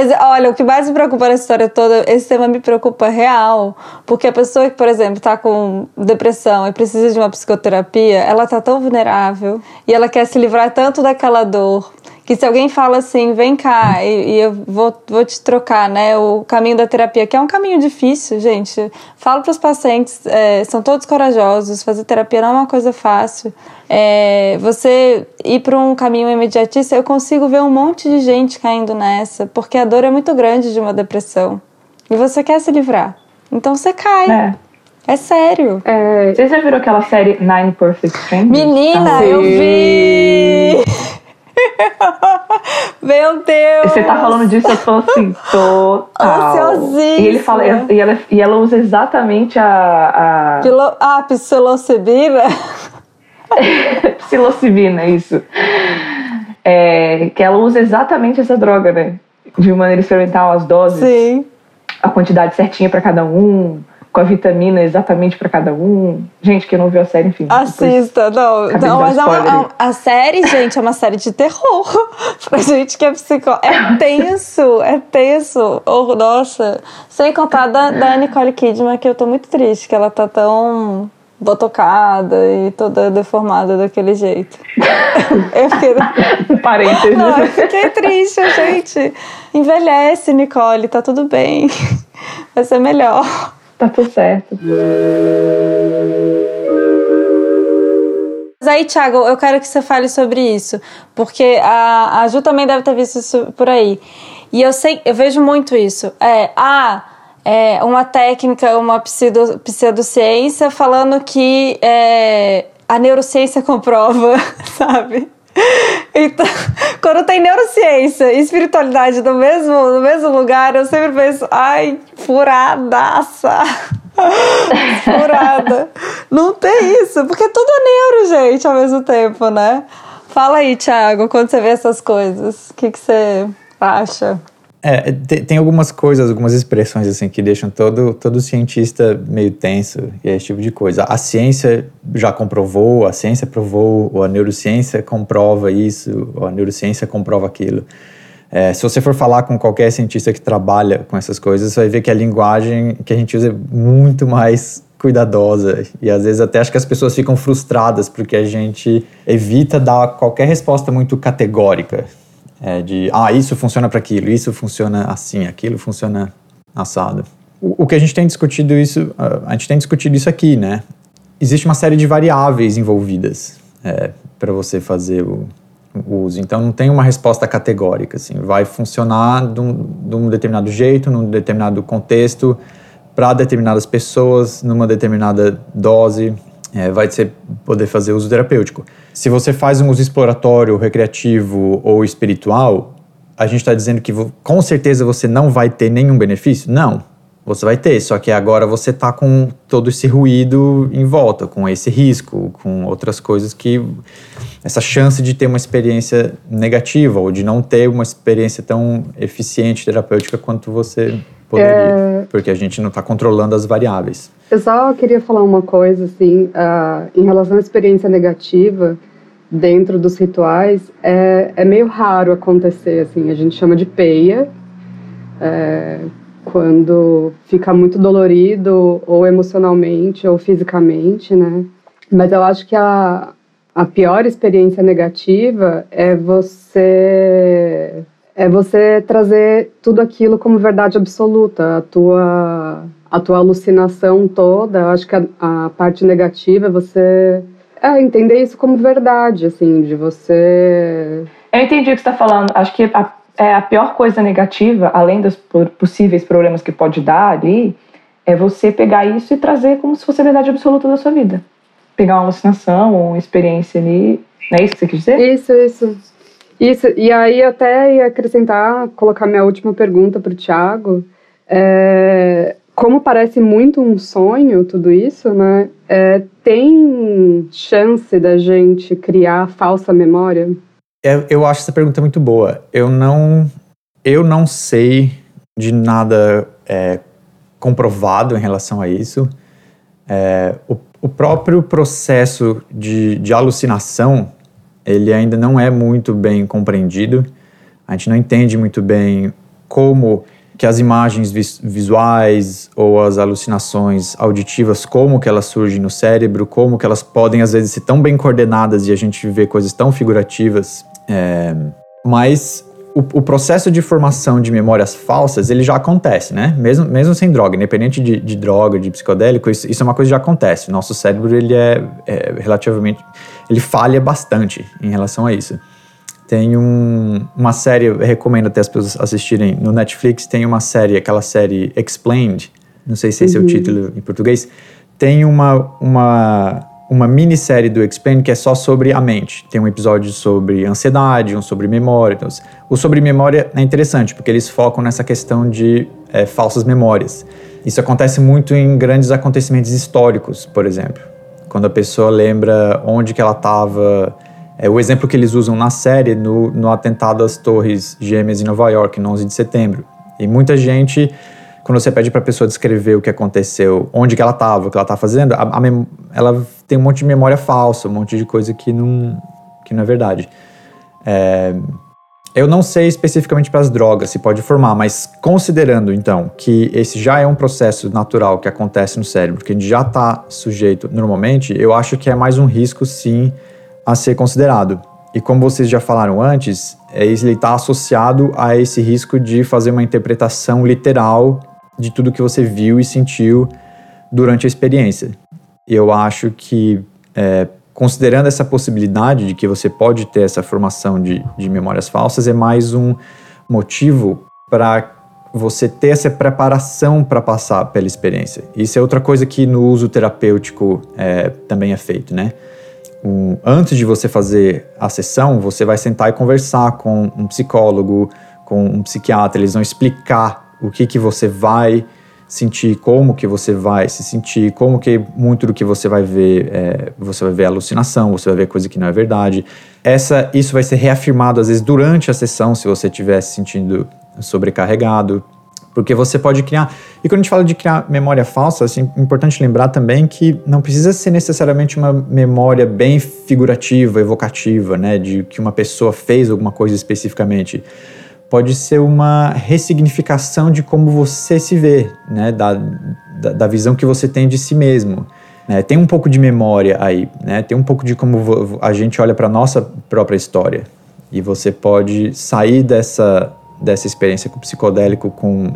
[SPEAKER 2] Mas olha, o que mais me preocupa nessa história toda, esse tema me preocupa real. Porque a pessoa que, por exemplo, está com depressão e precisa de uma psicoterapia, ela tá tão vulnerável e ela quer se livrar tanto daquela dor que se alguém fala assim, vem cá e, e, eu vou, vou te trocar, né, o caminho da terapia, que é um caminho difícil, gente. Falo para os pacientes, é, são todos corajosos, fazer terapia não é uma coisa fácil. É, você ir para um caminho imediatista, eu consigo ver um monte de gente caindo nessa, porque a dor é muito grande de uma depressão. E você quer se livrar. Então você cai. É. É sério.
[SPEAKER 3] É, você já viram aquela série Nine Perfect Strangers?
[SPEAKER 2] Menina, ah, eu vi! Meu Deus!
[SPEAKER 3] Você tá falando disso, eu tô assim, total. E ele fala, e ela, e ela usa exatamente a.
[SPEAKER 2] a... Pilo, ah, psilocibina?
[SPEAKER 3] psilocibina, isso. É, que ela usa exatamente essa droga, né? De maneira experimental, as doses.
[SPEAKER 2] Sim.
[SPEAKER 3] A quantidade certinha para cada um com a vitamina exatamente para cada um. Gente, que não viu a série, enfim.
[SPEAKER 2] Assista, não. não mas é uma, a série, gente, é uma série de terror. pra gente que é psicólogo. É tenso, é tenso. Oh, nossa. Sem contar da, da Nicole Kidman, que eu tô muito triste, que ela tá tão botocada e toda deformada daquele jeito.
[SPEAKER 3] eu fiquei... Parênteses.
[SPEAKER 2] Não, eu fiquei triste, gente. Envelhece, Nicole, tá tudo bem. Vai ser melhor.
[SPEAKER 3] Tá tudo certo.
[SPEAKER 2] Mas aí, Thiago, eu quero que você fale sobre isso, porque a, a Ju também deve ter visto isso por aí. E eu sei, eu vejo muito isso. É, ah, é uma técnica, uma pseudo, pseudociência falando que é, a neurociência comprova, sabe? Então, quando tem neurociência e espiritualidade no mesmo, no mesmo lugar, eu sempre penso, ai, furadaça. Furada. Não tem isso, porque tudo é neuro, gente, ao mesmo tempo, né? Fala aí, Thiago, quando você vê essas coisas, o que, que você acha?
[SPEAKER 1] É, tem, tem, algumas coisas, algumas expressões assim que deixam todo, todo cientista meio tenso e é esse tipo de coisa. A ciência já comprovou, a ciência provou, ou a neurociência comprova isso, ou a neurociência comprova aquilo. É, se você for falar com qualquer cientista que trabalha com essas coisas, você vai ver que a linguagem que a gente usa é muito mais cuidadosa e às vezes até acho que as pessoas ficam frustradas porque a gente evita dar qualquer resposta muito categórica. É de, ah, isso funciona para aquilo, isso funciona assim, aquilo funciona assado. O, o, que a gente tem discutido isso, a gente tem discutido isso aqui, né? Existe uma série de variáveis envolvidas é, para você fazer o, o, uso. Então não tem uma resposta categórica, assim, vai funcionar de um, de um determinado jeito, num determinado contexto, para determinadas pessoas, numa determinada dose, é, vai ser poder fazer uso terapêutico. Se você faz um uso exploratório, recreativo ou espiritual, a gente está dizendo que com certeza você não vai ter nenhum benefício? Não, você vai ter, só que agora você está com todo esse ruído em volta, com esse risco, com outras coisas que. essa chance de ter uma experiência negativa ou de não ter uma experiência tão eficiente terapêutica quanto você poderia, é... porque a gente não está controlando as variáveis.
[SPEAKER 4] Eu só queria falar uma coisa, assim, uh, em relação à experiência negativa dentro dos rituais, é, é meio raro acontecer, assim, a gente chama de peia, é, quando fica muito dolorido, ou emocionalmente, ou fisicamente, né? Mas eu acho que a, a pior experiência negativa é você é você trazer tudo aquilo como verdade absoluta, a tua a tua alucinação toda. Acho que a, a parte negativa é você é, entender isso como verdade, assim, de você.
[SPEAKER 3] Eu entendi o que você está falando. Acho que a, é, a pior coisa negativa, além dos possíveis problemas que pode dar ali, é você pegar isso e trazer como se fosse a verdade absoluta da sua vida. Pegar uma alucinação uma experiência ali. Não é isso que você quis dizer?
[SPEAKER 4] Isso, isso. Isso, e aí até ia acrescentar, colocar minha última pergunta para o Tiago. É, como parece muito um sonho tudo isso, né? É, tem chance da gente criar falsa memória?
[SPEAKER 1] É, eu acho essa pergunta muito boa. Eu não, eu não sei de nada é, comprovado em relação a isso. É, o, o, próprio processo de, de alucinação ele ainda não é muito bem compreendido. A gente não entende muito bem como que as imagens visuais ou as alucinações auditivas, como que elas surgem no cérebro, como que elas podem às vezes ser tão bem coordenadas e a gente vê coisas tão figurativas. É, mas o, o, processo de formação de memórias falsas, ele já acontece, né? Mesmo, mesmo sem droga, independente de, de droga, de psicodélico, isso, isso, é uma coisa que já acontece. Nosso cérebro, ele é, é relativamente... Ele falha bastante em relação a isso. Tem um, uma série, eu recomendo até as pessoas assistirem no Netflix, tem uma série, aquela série Explained, não sei se esse uhum. é o uhum. título em português, tem uma, uma, uma minissérie do Explained que é só sobre a mente. Tem um episódio sobre ansiedade, um sobre memória. Então, o sobre memória é interessante, porque eles focam nessa questão de é, falsas memórias. Isso acontece muito em grandes acontecimentos históricos, por exemplo. Quando a pessoa lembra onde que ela estava é o exemplo que eles usam na série no, no atentado às Torres Gêmeas em Nova York, no 11 de setembro. E muita gente, quando você pede para a pessoa descrever o que aconteceu, onde que ela estava, o que ela estava fazendo, a, a ela tem um monte de memória falsa, um monte de coisa que não, que não é verdade. É, eu não sei especificamente para as drogas se pode formar, mas considerando então que esse já é um processo natural que acontece no cérebro, que a gente já está sujeito normalmente, eu acho que é mais um risco sim a ser considerado. E como vocês já falaram antes, é, ele está associado a esse risco de fazer uma interpretação literal de tudo que você viu e sentiu durante a experiência. Eu acho que, é, considerando essa possibilidade de que você pode ter essa formação de, de memórias falsas, é mais um motivo para você ter essa preparação para passar pela experiência. Isso é outra coisa que no uso terapêutico é, também é feito, né? um, antes de você fazer a sessão, você vai sentar e conversar com um psicólogo, com um psiquiatra, eles vão explicar o que, que você vai sentir, como que você vai se sentir, como que muito do que você vai ver, é, você vai ver alucinação, você vai ver coisa que não é verdade. Essa, isso vai ser reafirmado às vezes durante a sessão, se você estiver se sentindo sobrecarregado. Porque você pode criar. E quando a gente fala de criar memória falsa, assim, é importante lembrar também que não precisa ser necessariamente uma memória bem figurativa, evocativa, né? De que uma pessoa fez alguma coisa especificamente. Pode ser uma ressignificação de como você se vê, né? Da, da, da visão que você tem de si mesmo. Né? Tem um pouco de memória aí, né? Tem um pouco de como a gente olha para nossa própria história. E você pode sair dessa dessa experiência com o psicodélico com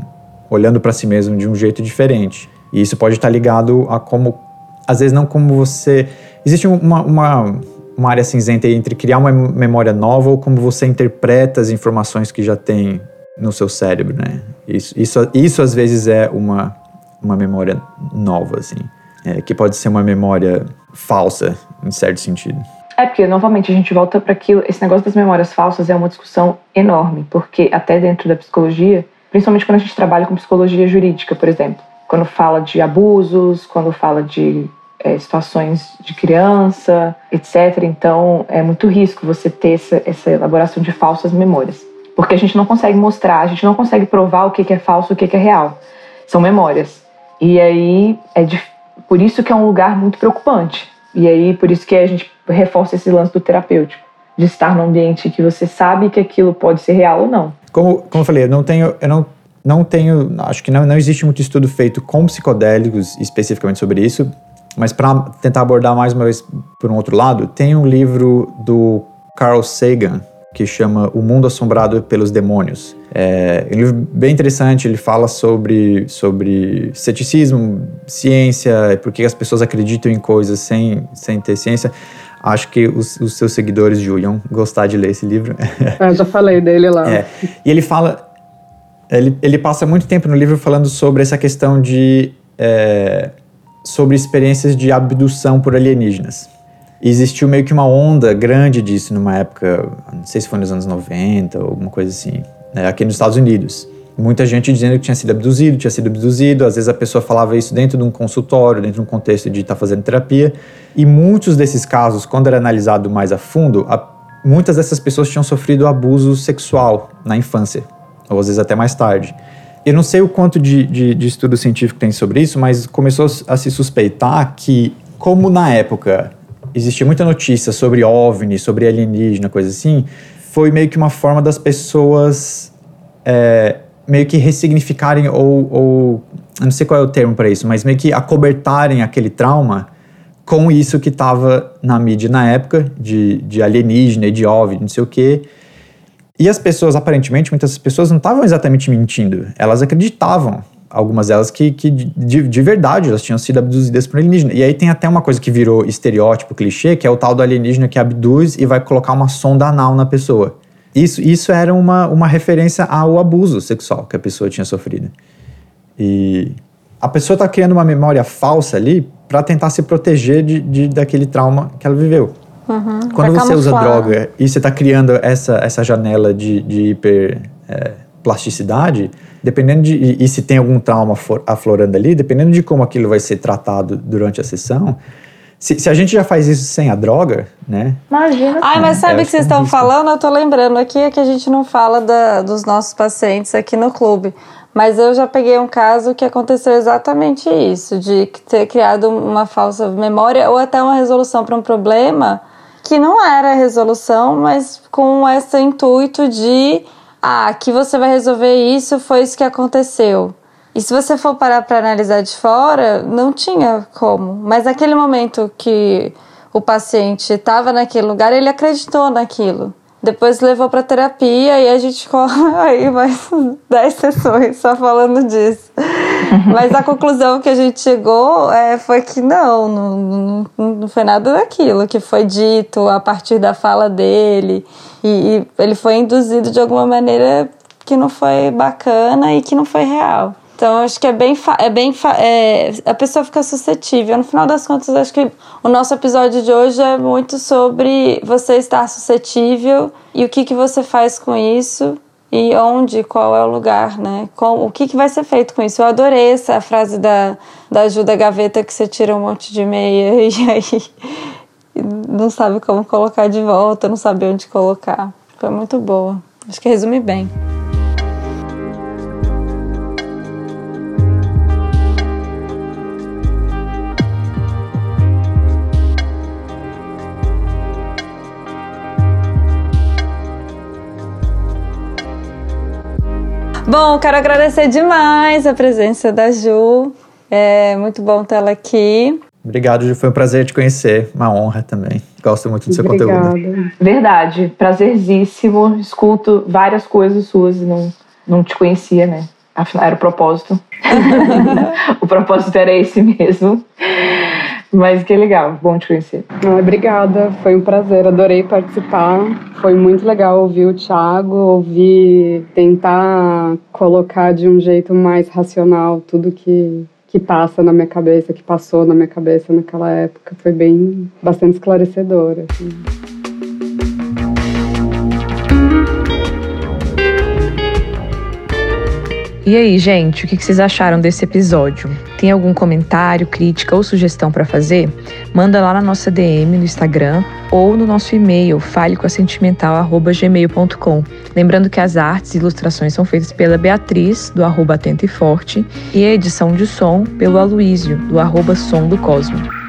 [SPEAKER 1] olhando para si mesmo de um jeito diferente. E isso pode estar ligado a como, às vezes não como você... Existe uma, uma, uma área cinzenta entre criar uma memória nova ou como você interpreta as informações que já tem no seu cérebro, né? Isso, isso, isso às vezes é uma, uma memória nova, assim. É, que pode ser uma memória falsa, em certo sentido.
[SPEAKER 3] É porque, novamente, a gente volta para aquilo. Esse negócio das memórias falsas é uma discussão enorme, porque até dentro da psicologia, principalmente quando a gente trabalha com psicologia jurídica, por exemplo, quando fala de abusos, quando fala de é, situações de criança, etc. Então, é muito risco você ter essa, essa elaboração de falsas memórias, porque a gente não consegue mostrar, a gente não consegue provar o que é falso, o que é real. São memórias. E aí, é por isso que é um lugar muito preocupante. E aí, por isso que a gente reforça esse lance do terapêutico, de estar num ambiente que você sabe que aquilo pode ser real ou não.
[SPEAKER 1] Como, como eu falei, eu não tenho, eu não, não tenho, acho que não, não existe muito estudo feito com psicodélicos especificamente sobre isso, mas para tentar abordar mais uma vez por um outro lado, tem um livro do Carl Sagan que chama O Mundo Assombrado pelos Demônios. É, um livro bem interessante, ele fala sobre, sobre ceticismo, ciência, por que as pessoas acreditam em coisas sem, sem ter ciência. Acho que os, os seus seguidores, Julian, gostar de ler esse livro.
[SPEAKER 4] Eu já falei dele lá.
[SPEAKER 1] É. E ele fala. Ele, ele passa muito tempo no livro falando sobre essa questão de. É, sobre experiências de abdução por alienígenas. E existiu meio que uma onda grande disso numa época, não sei se foi nos anos 90 ou alguma coisa assim, né, aqui nos Estados Unidos. Muita gente dizendo que tinha sido abduzido, tinha sido abduzido. Às vezes a pessoa falava isso dentro de um consultório, dentro de um contexto de estar tá fazendo terapia. E muitos desses casos, quando era analisado mais a fundo, a, muitas dessas pessoas tinham sofrido abuso sexual na infância, ou às vezes até mais tarde. Eu não sei o quanto de, de, de estudo científico tem sobre isso, mas começou a se suspeitar que, como na época existia muita notícia sobre OVNI, sobre alienígena, coisa assim, foi meio que uma forma das pessoas é, meio que ressignificarem ou, ou, eu não sei qual é o termo para isso, mas meio que acobertarem aquele trauma com isso que estava na mídia na época, de, de alienígena, de OVNI, não sei o quê. E as pessoas, aparentemente, muitas pessoas não estavam exatamente mentindo. Elas acreditavam, algumas delas, que, que de, de verdade elas tinham sido abduzidas por alienígena. E aí tem até uma coisa que virou estereótipo, clichê, que é o tal do alienígena que abduz e vai colocar uma sonda anal na pessoa. Isso, isso era uma, uma referência ao abuso sexual que a pessoa tinha sofrido. E a pessoa está criando uma memória falsa ali para tentar se proteger de, de, daquele trauma que ela viveu.
[SPEAKER 2] Uhum,
[SPEAKER 1] Quando você usa droga e você está criando essa, essa janela de, de hiper é, plasticidade, dependendo de. E, e, se tem algum trauma for, aflorando ali, dependendo de como aquilo vai ser tratado durante a sessão. Se, se a gente já faz isso sem a droga, né?
[SPEAKER 3] Imagina.
[SPEAKER 2] Ai, mas sabe o que vocês estão falando? Eu tô lembrando aqui é que a gente não fala da, dos nossos pacientes aqui no clube. Mas eu já peguei um caso que aconteceu exatamente isso, de ter criado uma falsa memória ou até uma resolução para um problema que não era resolução, mas com esse intuito de ah, que você vai resolver isso, foi isso que aconteceu. E se você for parar para analisar de fora, não tinha como. Mas naquele momento que o paciente estava naquele lugar, ele acreditou naquilo. Depois levou para terapia e a gente ficou aí mais 10 sessões só falando disso. Mas a conclusão que a gente chegou é, foi que não, não, não, foi nada daquilo que foi dito a partir da fala dele. E, e ele foi induzido de alguma maneira que não foi bacana e que não foi real. Então, acho que é bem. É bem é, a pessoa fica suscetível. No final das contas, acho que o nosso episódio de hoje é muito sobre você estar suscetível e o que, que você faz com isso e onde, qual é o lugar, né? Com, o que, que vai ser feito com isso. Eu adorei essa frase da, da ajuda gaveta que você tira um monte de meia e aí não sabe como colocar de volta, não sabe onde colocar. Foi muito boa. Acho que resume bem. Bom, quero agradecer demais a presença da Ju. É muito bom tê-la aqui.
[SPEAKER 1] Obrigado, Ju. Foi um prazer te conhecer. Uma honra também. Gosto muito do seu Obrigada. conteúdo.
[SPEAKER 3] Verdade. Prazerzíssimo. Escuto várias coisas suas e não, não te conhecia, né? Afinal, era o propósito. o propósito era esse mesmo. Mas que legal, bom te conhecer.
[SPEAKER 4] Ah, obrigada, foi um prazer, adorei participar. Foi muito legal ouvir o Thiago, ouvir, tentar colocar de um jeito mais racional tudo que, que passa na minha cabeça, que passou na minha cabeça naquela época. Foi bem, bastante esclarecedor. Assim.
[SPEAKER 3] E aí, gente, o que vocês acharam desse episódio? Tem algum comentário, crítica ou sugestão para fazer? Manda lá na nossa DM no Instagram ou no nosso e-mail falecoasentimental@gmail.com. Lembrando que as artes e ilustrações são feitas pela Beatriz do arroba Atento e Forte e a edição de som pelo Aloísio do arroba Som do Cosmo.